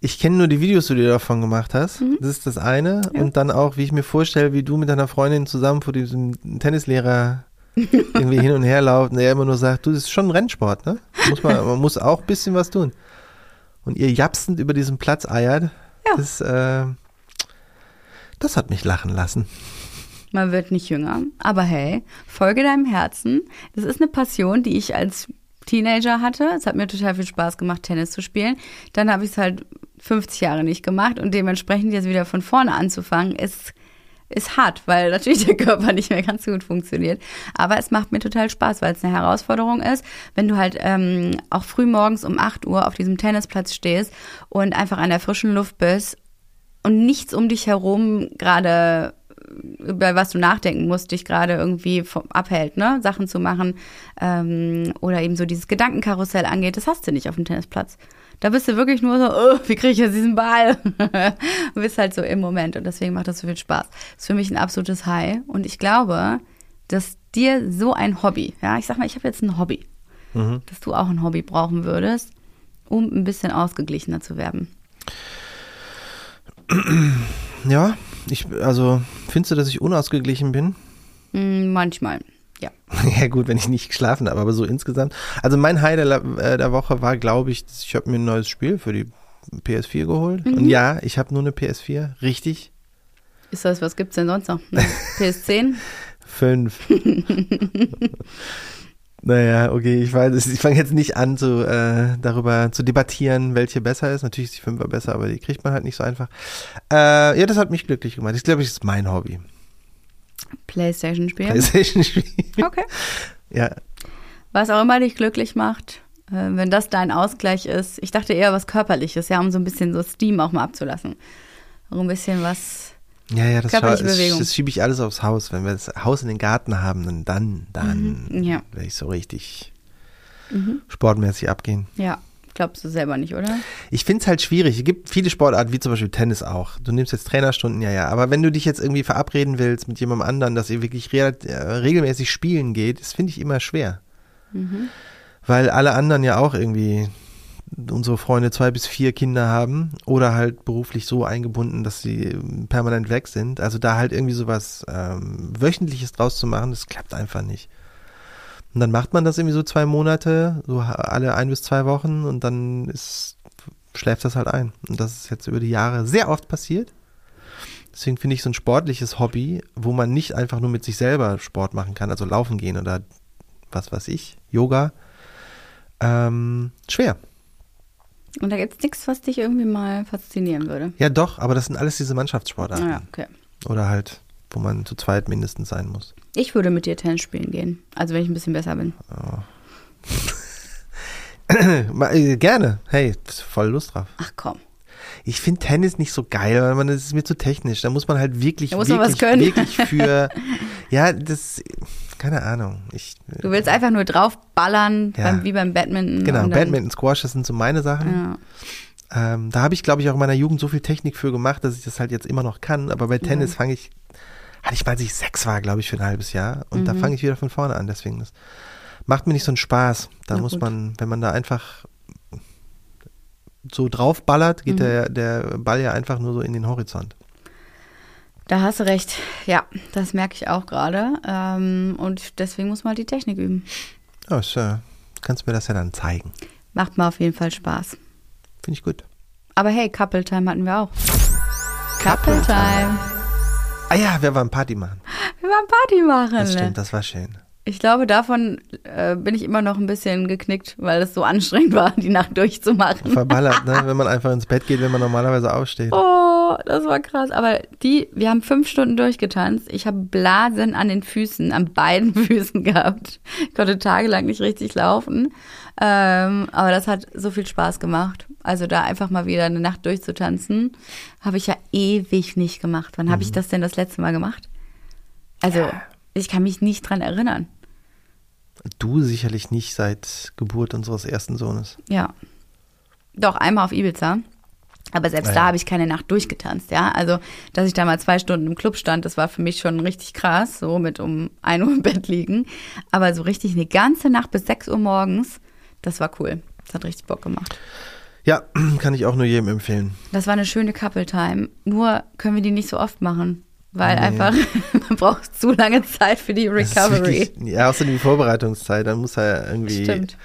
Ich kenne nur die Videos, die du davon gemacht hast. Mhm. Das ist das eine. Und dann auch, wie ich mir vorstelle, wie du mit deiner Freundin zusammen vor diesem Tennislehrer irgendwie hin und her lauft und er immer nur sagt, du, das ist schon ein Rennsport, ne? Muss man, man muss auch ein bisschen was tun. Und ihr japsend über diesen Platz eiert, Ja. das, äh, das hat mich lachen lassen. Man wird nicht jünger. Aber hey, folge deinem Herzen. Das ist eine Passion, die ich als Teenager hatte. Es hat mir total viel Spaß gemacht, Tennis zu spielen. Dann habe ich es halt 50 Jahre nicht gemacht und dementsprechend jetzt wieder von vorne anzufangen, ist, ist hart, weil natürlich der Körper nicht mehr ganz so gut funktioniert. Aber es macht mir total Spaß, weil es eine Herausforderung ist, wenn du halt ähm, auch früh morgens um 8 Uhr auf diesem Tennisplatz stehst und einfach an der frischen Luft bist und nichts um dich herum gerade über was du nachdenken musst, dich gerade irgendwie vom, abhält, ne, Sachen zu machen ähm, oder eben so dieses Gedankenkarussell angeht, das hast du nicht auf dem Tennisplatz. Da bist du wirklich nur so, oh, wie kriege ich jetzt diesen Ball? du bist halt so im Moment und deswegen macht das so viel Spaß. ist für mich ein absolutes High und ich glaube, dass dir so ein Hobby, ja, ich sag mal, ich habe jetzt ein Hobby, dass du auch ein Hobby brauchen würdest, um ein bisschen ausgeglichener zu werden. Ja, ich, also, findest du, dass ich unausgeglichen bin? Mm, manchmal, ja. Ja gut, wenn ich nicht geschlafen habe, aber so insgesamt. Also mein High der, äh, der Woche war, glaube ich, ich habe mir ein neues Spiel für die PS4 geholt. Und ja, ich habe nur eine PS4, richtig. Ist das, was gibt's denn sonst noch? Eine PS10? Fünf. naja, okay, ich weiß, ich fange jetzt nicht an, zu, äh, darüber zu debattieren, welche besser ist. Natürlich ist die Fünfer besser, aber die kriegt man halt nicht so einfach. Äh, ja, das hat mich glücklich gemacht. Ich glaube, das ist mein Hobby. Playstation-Spiel. PlayStation-Spiel. Okay. Ja, Was auch immer dich glücklich macht, äh, wenn das dein Ausgleich ist. Ich dachte eher was Körperliches, ja, um so ein bisschen so Steam auch mal abzulassen. Auch ein bisschen was. Ja, ja, das, Körperliche das, schiebe ich alles aufs Haus. Wenn wir das Haus in den Garten haben, dann, dann, dann Mhm, ja. werde ich so richtig Mhm. sportmäßig abgehen. Ja, glaubst du selber nicht, oder? Ich finde es halt schwierig. Es gibt viele Sportarten, wie zum Beispiel Tennis auch. Du nimmst jetzt Trainerstunden, ja, ja. Aber wenn du dich jetzt irgendwie verabreden willst mit jemandem anderen, dass ihr wirklich re äh, regelmäßig spielen geht, das finde ich immer schwer. Weil alle anderen ja auch irgendwie unsere Freunde zwei bis vier Kinder haben oder halt beruflich so eingebunden, dass sie ähm, permanent weg sind. Also da halt irgendwie sowas ähm, Wöchentliches draus zu machen, das klappt einfach nicht. Und dann macht man das irgendwie so zwei Monate, so alle ein bis zwei Wochen und dann ist, schläft das halt ein. Und das ist jetzt über die Jahre sehr oft passiert. Deswegen finde ich so ein sportliches Hobby, wo man nicht einfach nur mit sich selber Sport machen kann, also laufen gehen oder was weiß ich, Yoga, ähm, schwer. Und da gibt's nichts, was dich irgendwie mal faszinieren würde. Ja, doch, aber das sind alles diese Mannschaftssportarten. Naja, okay. Oder halt, wo man zu zweit mindestens sein muss. Ich würde mit dir Tennis spielen gehen. Also wenn ich ein bisschen besser bin. Ma- äh, Gerne. Hey, voll Lust drauf. Ach komm. Ich finde Tennis nicht so geil, weil man, das ist mir zu technisch. Da muss man halt wirklich, Da muss man wirklich, was können. wirklich für, ja, das, keine Ahnung. Ich, Du willst einfach nur draufballern, Ja. beim, wie beim Badminton. genau, Badminton, Squash, das sind so meine Sachen. Ja. Ähm, da habe ich, glaube ich, auch in meiner Jugend so viel Technik für gemacht, dass ich das halt jetzt immer noch kann. Aber bei Tennis fange ich, hatte ich mal, als ich sechs war, glaube ich, für ein halbes Jahr. Und Mhm. da fange ich wieder von vorne an. Deswegen, das macht mir nicht so einen Spaß. Da Na muss gut. man, wenn man da einfach so draufballert, geht der, der Ball ja einfach nur so in den Horizont. Da hast du recht. Ja, das merke ich auch gerade. Ähm, und deswegen muss man halt die Technik üben. Ja, ist, äh, kannst mir das ja dann zeigen. Macht mir auf jeden Fall Spaß. Finde ich gut. Aber hey, Couple Time hatten wir auch. Couple Time. Ah ja, wir waren Party machen. Wir waren Party machen. Das ne? stimmt, das war schön. Ich glaube, davon äh, bin ich immer noch ein bisschen geknickt, weil es so anstrengend war, die Nacht durchzumachen. Verballert, ne? Wenn man einfach ins Bett geht, wenn man normalerweise aufsteht. Oh, das war krass. Aber die, wir haben fünf Stunden durchgetanzt. Ich habe Blasen an den Füßen, an beiden Füßen gehabt. Ich konnte tagelang nicht richtig laufen. Ähm, aber das hat so viel Spaß gemacht. Also da einfach mal wieder eine Nacht durchzutanzen, habe ich ja ewig nicht gemacht. Wann habe ich das denn das letzte Mal gemacht? Also, ich kann mich nicht dran erinnern. Du sicherlich nicht seit Geburt unseres ersten Sohnes. Ja. Doch, einmal auf Ibiza. Aber selbst Ah, da habe ich keine Nacht durchgetanzt, ja. Also, dass ich da mal zwei Stunden im Club stand, das war für mich schon richtig krass, so mit um 1 Uhr im Bett liegen. Aber so richtig eine ganze Nacht bis 6 Uhr morgens, das war cool. Das hat richtig Bock gemacht. Ja, kann ich auch nur jedem empfehlen. Das war eine schöne Couple Time. Nur können wir die nicht so oft machen, weil Nee. einfach man braucht zu lange Zeit für die Recovery. Wirklich, ja, außerdem die Vorbereitungszeit, dann muss er irgendwie. Stimmt.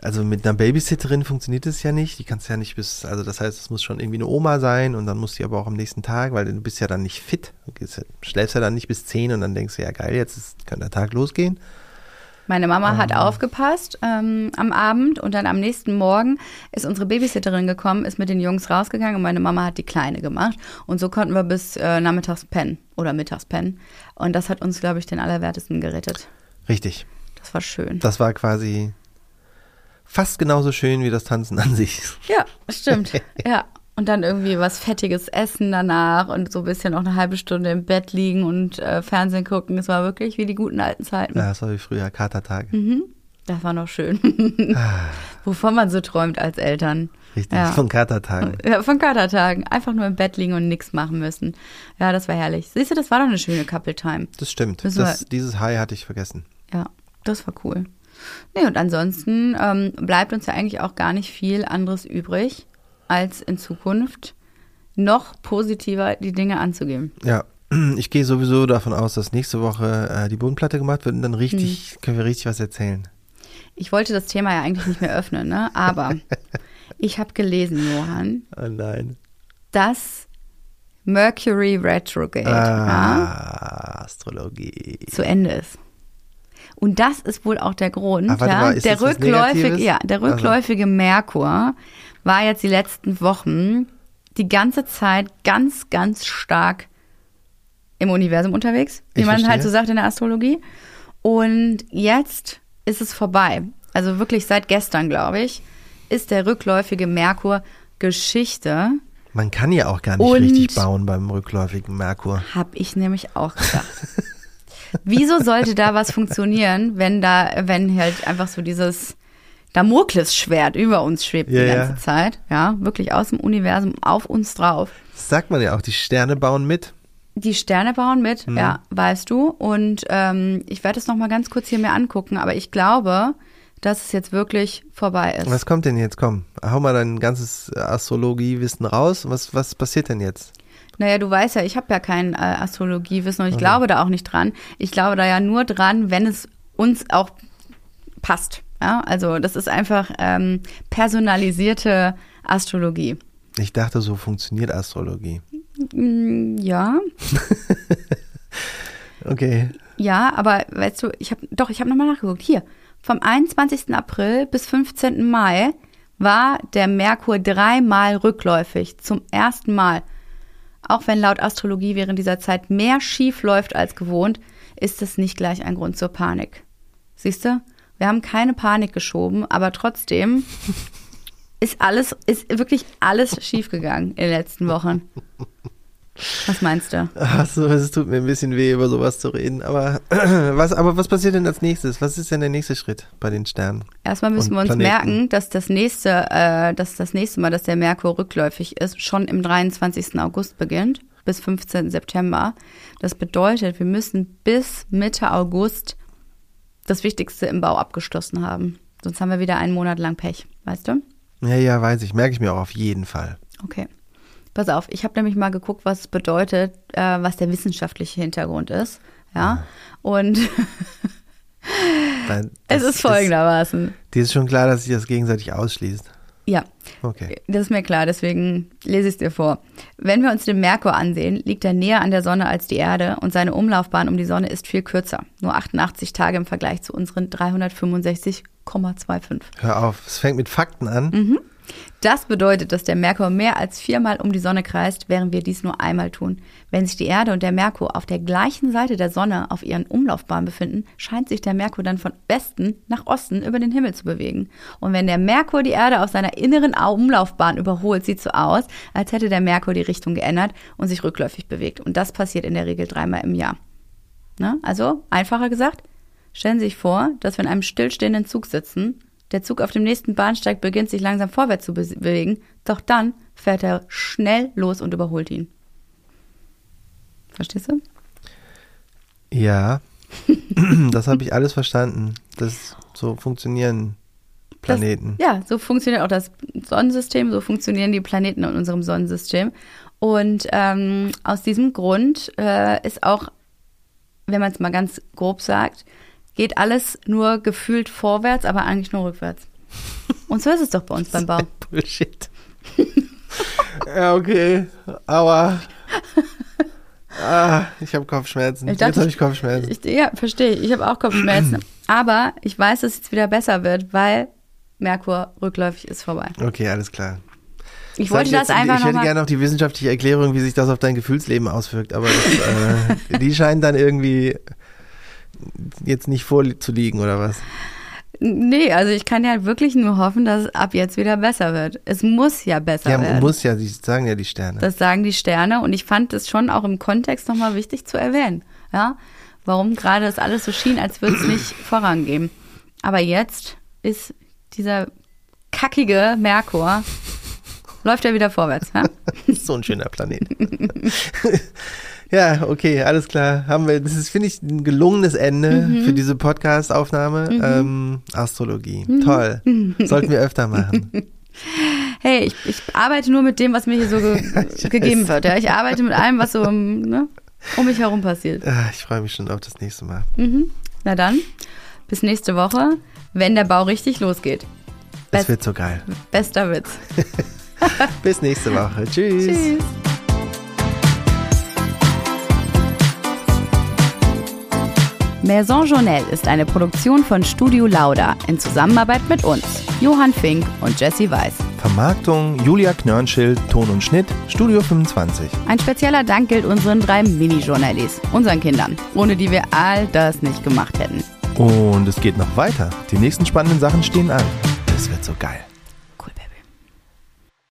Also mit einer Babysitterin funktioniert es ja nicht. Die kannst ja nicht bis, also das heißt, es muss schon irgendwie eine Oma sein und dann muss die aber auch am nächsten Tag, weil du bist ja dann nicht fit. Du schläfst ja dann nicht bis 10 und dann denkst du, ja geil, jetzt ist, kann der Tag losgehen. Meine Mama hat aufgepasst ähm, am Abend und dann am nächsten Morgen ist unsere Babysitterin gekommen, ist mit den Jungs rausgegangen und meine Mama hat die Kleine gemacht. Und so konnten wir bis äh, nachmittags pennen oder mittags pennen. Und das hat uns, glaube ich, den Allerwertesten gerettet. Richtig. Das war schön. Das war quasi fast genauso schön wie das Tanzen an sich. Ja, stimmt. ja. Und dann irgendwie was Fettiges essen danach und so ein bisschen noch eine halbe Stunde im Bett liegen und äh, Fernsehen gucken. Es war wirklich wie die guten alten Zeiten. Ja, das war wie früher, Katertag. Mhm. Das war noch schön. Wovon man so träumt als Eltern. Richtig, Ja. von Katertagen. Ja, von Katertagen. Einfach nur im Bett liegen und nichts machen müssen. Ja, das war herrlich. Siehst du, das war doch eine schöne Couple Time. Das stimmt. Das, dieses High hatte ich vergessen. Ja, das war cool. Nee, und ansonsten ähm, bleibt uns ja eigentlich auch gar nicht viel anderes übrig, als in Zukunft noch positiver die Dinge anzugehen. Ja, ich gehe sowieso davon aus, dass nächste Woche äh, die Bodenplatte gemacht wird und dann richtig, Hm. können wir richtig was erzählen. Ich wollte das Thema ja eigentlich nicht mehr öffnen, ne? aber ich habe gelesen, Johann, Oh nein. dass Mercury Retrograde ja, Ah, Astrologie. zu Ende ist. Und das ist wohl auch der Grund, Ah, warte ja, mal, der rückläufige, ja, der Also. rückläufige Merkur war jetzt die letzten Wochen die ganze Zeit ganz, ganz stark im Universum unterwegs, wie Ich man halt verstehe. so sagt in der Astrologie. Und jetzt ist es vorbei. Also wirklich seit gestern, glaube ich, ist der rückläufige Merkur Geschichte. Man kann ja auch gar nicht Und- richtig bauen beim rückläufigen Merkur. Hab ich nämlich auch gedacht. Wieso sollte da was funktionieren, wenn da, wenn halt einfach so dieses Damoklesschwert über uns schwebt Ja, die ja. ganze Zeit? Ja, wirklich aus dem Universum auf uns drauf. Das sagt man ja auch, die Sterne bauen mit. Die Sterne bauen mit, Mhm. ja, weißt du. Und ähm, ich werde es noch mal ganz kurz hier mir angucken, aber ich glaube, dass es jetzt wirklich vorbei ist. Was kommt denn jetzt? Komm, hau mal dein ganzes Astrologiewissen raus. Was, was passiert denn jetzt? Naja, du weißt ja, ich habe ja kein äh, Astrologiewissen und ich glaube da auch nicht dran. Ich glaube da ja nur dran, wenn es uns auch passt. Ja, also das ist einfach ähm, personalisierte Astrologie. Ich dachte, so funktioniert Astrologie. Mm, Ja, Okay. ja, aber weißt du, ich habe doch, ich habe nochmal nachgeguckt. Hier, vom 21. April bis 15. Mai war der Merkur dreimal rückläufig, zum ersten Mal. Auch wenn laut Astrologie während dieser Zeit mehr schief läuft als gewohnt, ist es nicht gleich ein Grund zur Panik. Siehst du? Wir haben keine Panik geschoben, aber trotzdem ist alles, ist wirklich alles schiefgegangen in den letzten Wochen. Was meinst du? Ach so, es tut mir ein bisschen weh, über sowas zu reden. Aber was, aber was passiert denn als nächstes? Was ist denn der nächste Schritt bei den Sternen? Erstmal müssen wir uns Planeten. merken, dass das nächste, äh, dass das nächste Mal, dass der Merkur rückläufig ist, schon im 23. August beginnt, bis 15. September. Das bedeutet, wir müssen bis Mitte August das Wichtigste im Bau abgeschlossen haben. Sonst haben wir wieder einen Monat lang Pech, weißt du? Ja, ja, weiß ich. Merke ich mir auch auf jeden Fall. Okay. Pass auf, ich habe nämlich mal geguckt, was es bedeutet, äh, was der wissenschaftliche Hintergrund ist. Ja. Und Nein, es ist folgendermaßen. Dir ist schon klar, dass sich das gegenseitig ausschließt. Ja, Okay. das ist mir klar, deswegen lese ich es dir vor. Wenn wir uns den Merkur ansehen, liegt er näher an der Sonne als die Erde und seine Umlaufbahn um die Sonne ist viel kürzer. Nur 88 Tage im Vergleich zu unseren 365,25. Hör auf. Es fängt mit Fakten an. Mhm. Das bedeutet, dass der Merkur mehr als viermal um die Sonne kreist, während wir dies nur einmal tun. Wenn sich die Erde und der Merkur auf der gleichen Seite der Sonne auf ihren Umlaufbahnen befinden, scheint sich der Merkur dann von Westen nach Osten über den Himmel zu bewegen. Und wenn der Merkur die Erde auf seiner inneren Umlaufbahn überholt, sieht so aus, als hätte der Merkur die Richtung geändert und sich rückläufig bewegt. Und das passiert in der Regel dreimal im Jahr. Ne? Also, einfacher gesagt, stellen Sie sich vor, dass wir in einem stillstehenden Zug sitzen der Zug auf dem nächsten Bahnsteig beginnt sich langsam vorwärts zu be bewegen, doch dann fährt er schnell los und überholt ihn. Verstehst du? Ja. das habe ich alles verstanden. Das so funktionieren Planeten. Das, ja, so funktioniert auch das Sonnensystem, so funktionieren die Planeten in unserem Sonnensystem. Und ähm, aus diesem Grund äh, ist auch, wenn man es mal ganz grob sagt, geht alles nur gefühlt vorwärts, aber eigentlich nur rückwärts. Und so ist es doch bei uns beim Bau. Bullshit. ja, okay. Aua. Ah, ich habe Kopfschmerzen. Ich dachte, Jetzt habe ich Kopfschmerzen. Ich, ja, verstehe. Ich habe auch Kopfschmerzen. aber ich weiß, dass es jetzt wieder besser wird, weil Merkur rückläufig ist vorbei. Okay, alles klar. Ich wollte das jetzt, einfach Ich hätte noch mal, gerne noch die wissenschaftliche Erklärung, wie sich das auf dein Gefühlsleben auswirkt, aber das, äh, die scheint dann irgendwie jetzt nicht vorzuliegen oder was? Nee, also ich kann ja wirklich nur hoffen, dass es ab jetzt wieder besser wird. Es muss ja besser Ja, werden. muss ja, die sagen ja die Sterne. Das sagen die Sterne und ich fand es schon auch im Kontext nochmal wichtig zu erwähnen. Ja, warum gerade das alles so schien, als würde es nicht vorangehen. Aber jetzt ist dieser kackige Merkur, läuft er wieder vorwärts. Ja? so ein schöner Planet. ja, okay, alles klar. Haben wir, das ist, finde ich, ein gelungenes Ende Mhm. für diese Podcast-Aufnahme. Ähm, Astrologie. Mhm. Toll. Sollten wir öfter machen. Hey, ich, ich arbeite nur mit dem, was mir hier so ge gegeben wird. Ja? Ich arbeite mit allem, was so um, ne, um mich herum passiert. Ah, Ich freue mich schon auf das nächste Mal. Mhm. Na dann, bis nächste Woche, wenn der Bau richtig losgeht. Das Best- wird so geil. Bester Witz. Bis nächste Woche. Tschüss. Tschüss. Maison Journelle ist eine Produktion von Studio Lauda in Zusammenarbeit mit uns, Johann Fink und Jesse Weiß. Vermarktung Julia Knörnschild, Ton und Schnitt, Studio 25. Ein spezieller Dank gilt unseren drei Mini-Journallis, unseren Kindern, ohne die wir all das nicht gemacht hätten. Und es geht noch weiter. Die nächsten spannenden Sachen stehen an. Das wird so geil.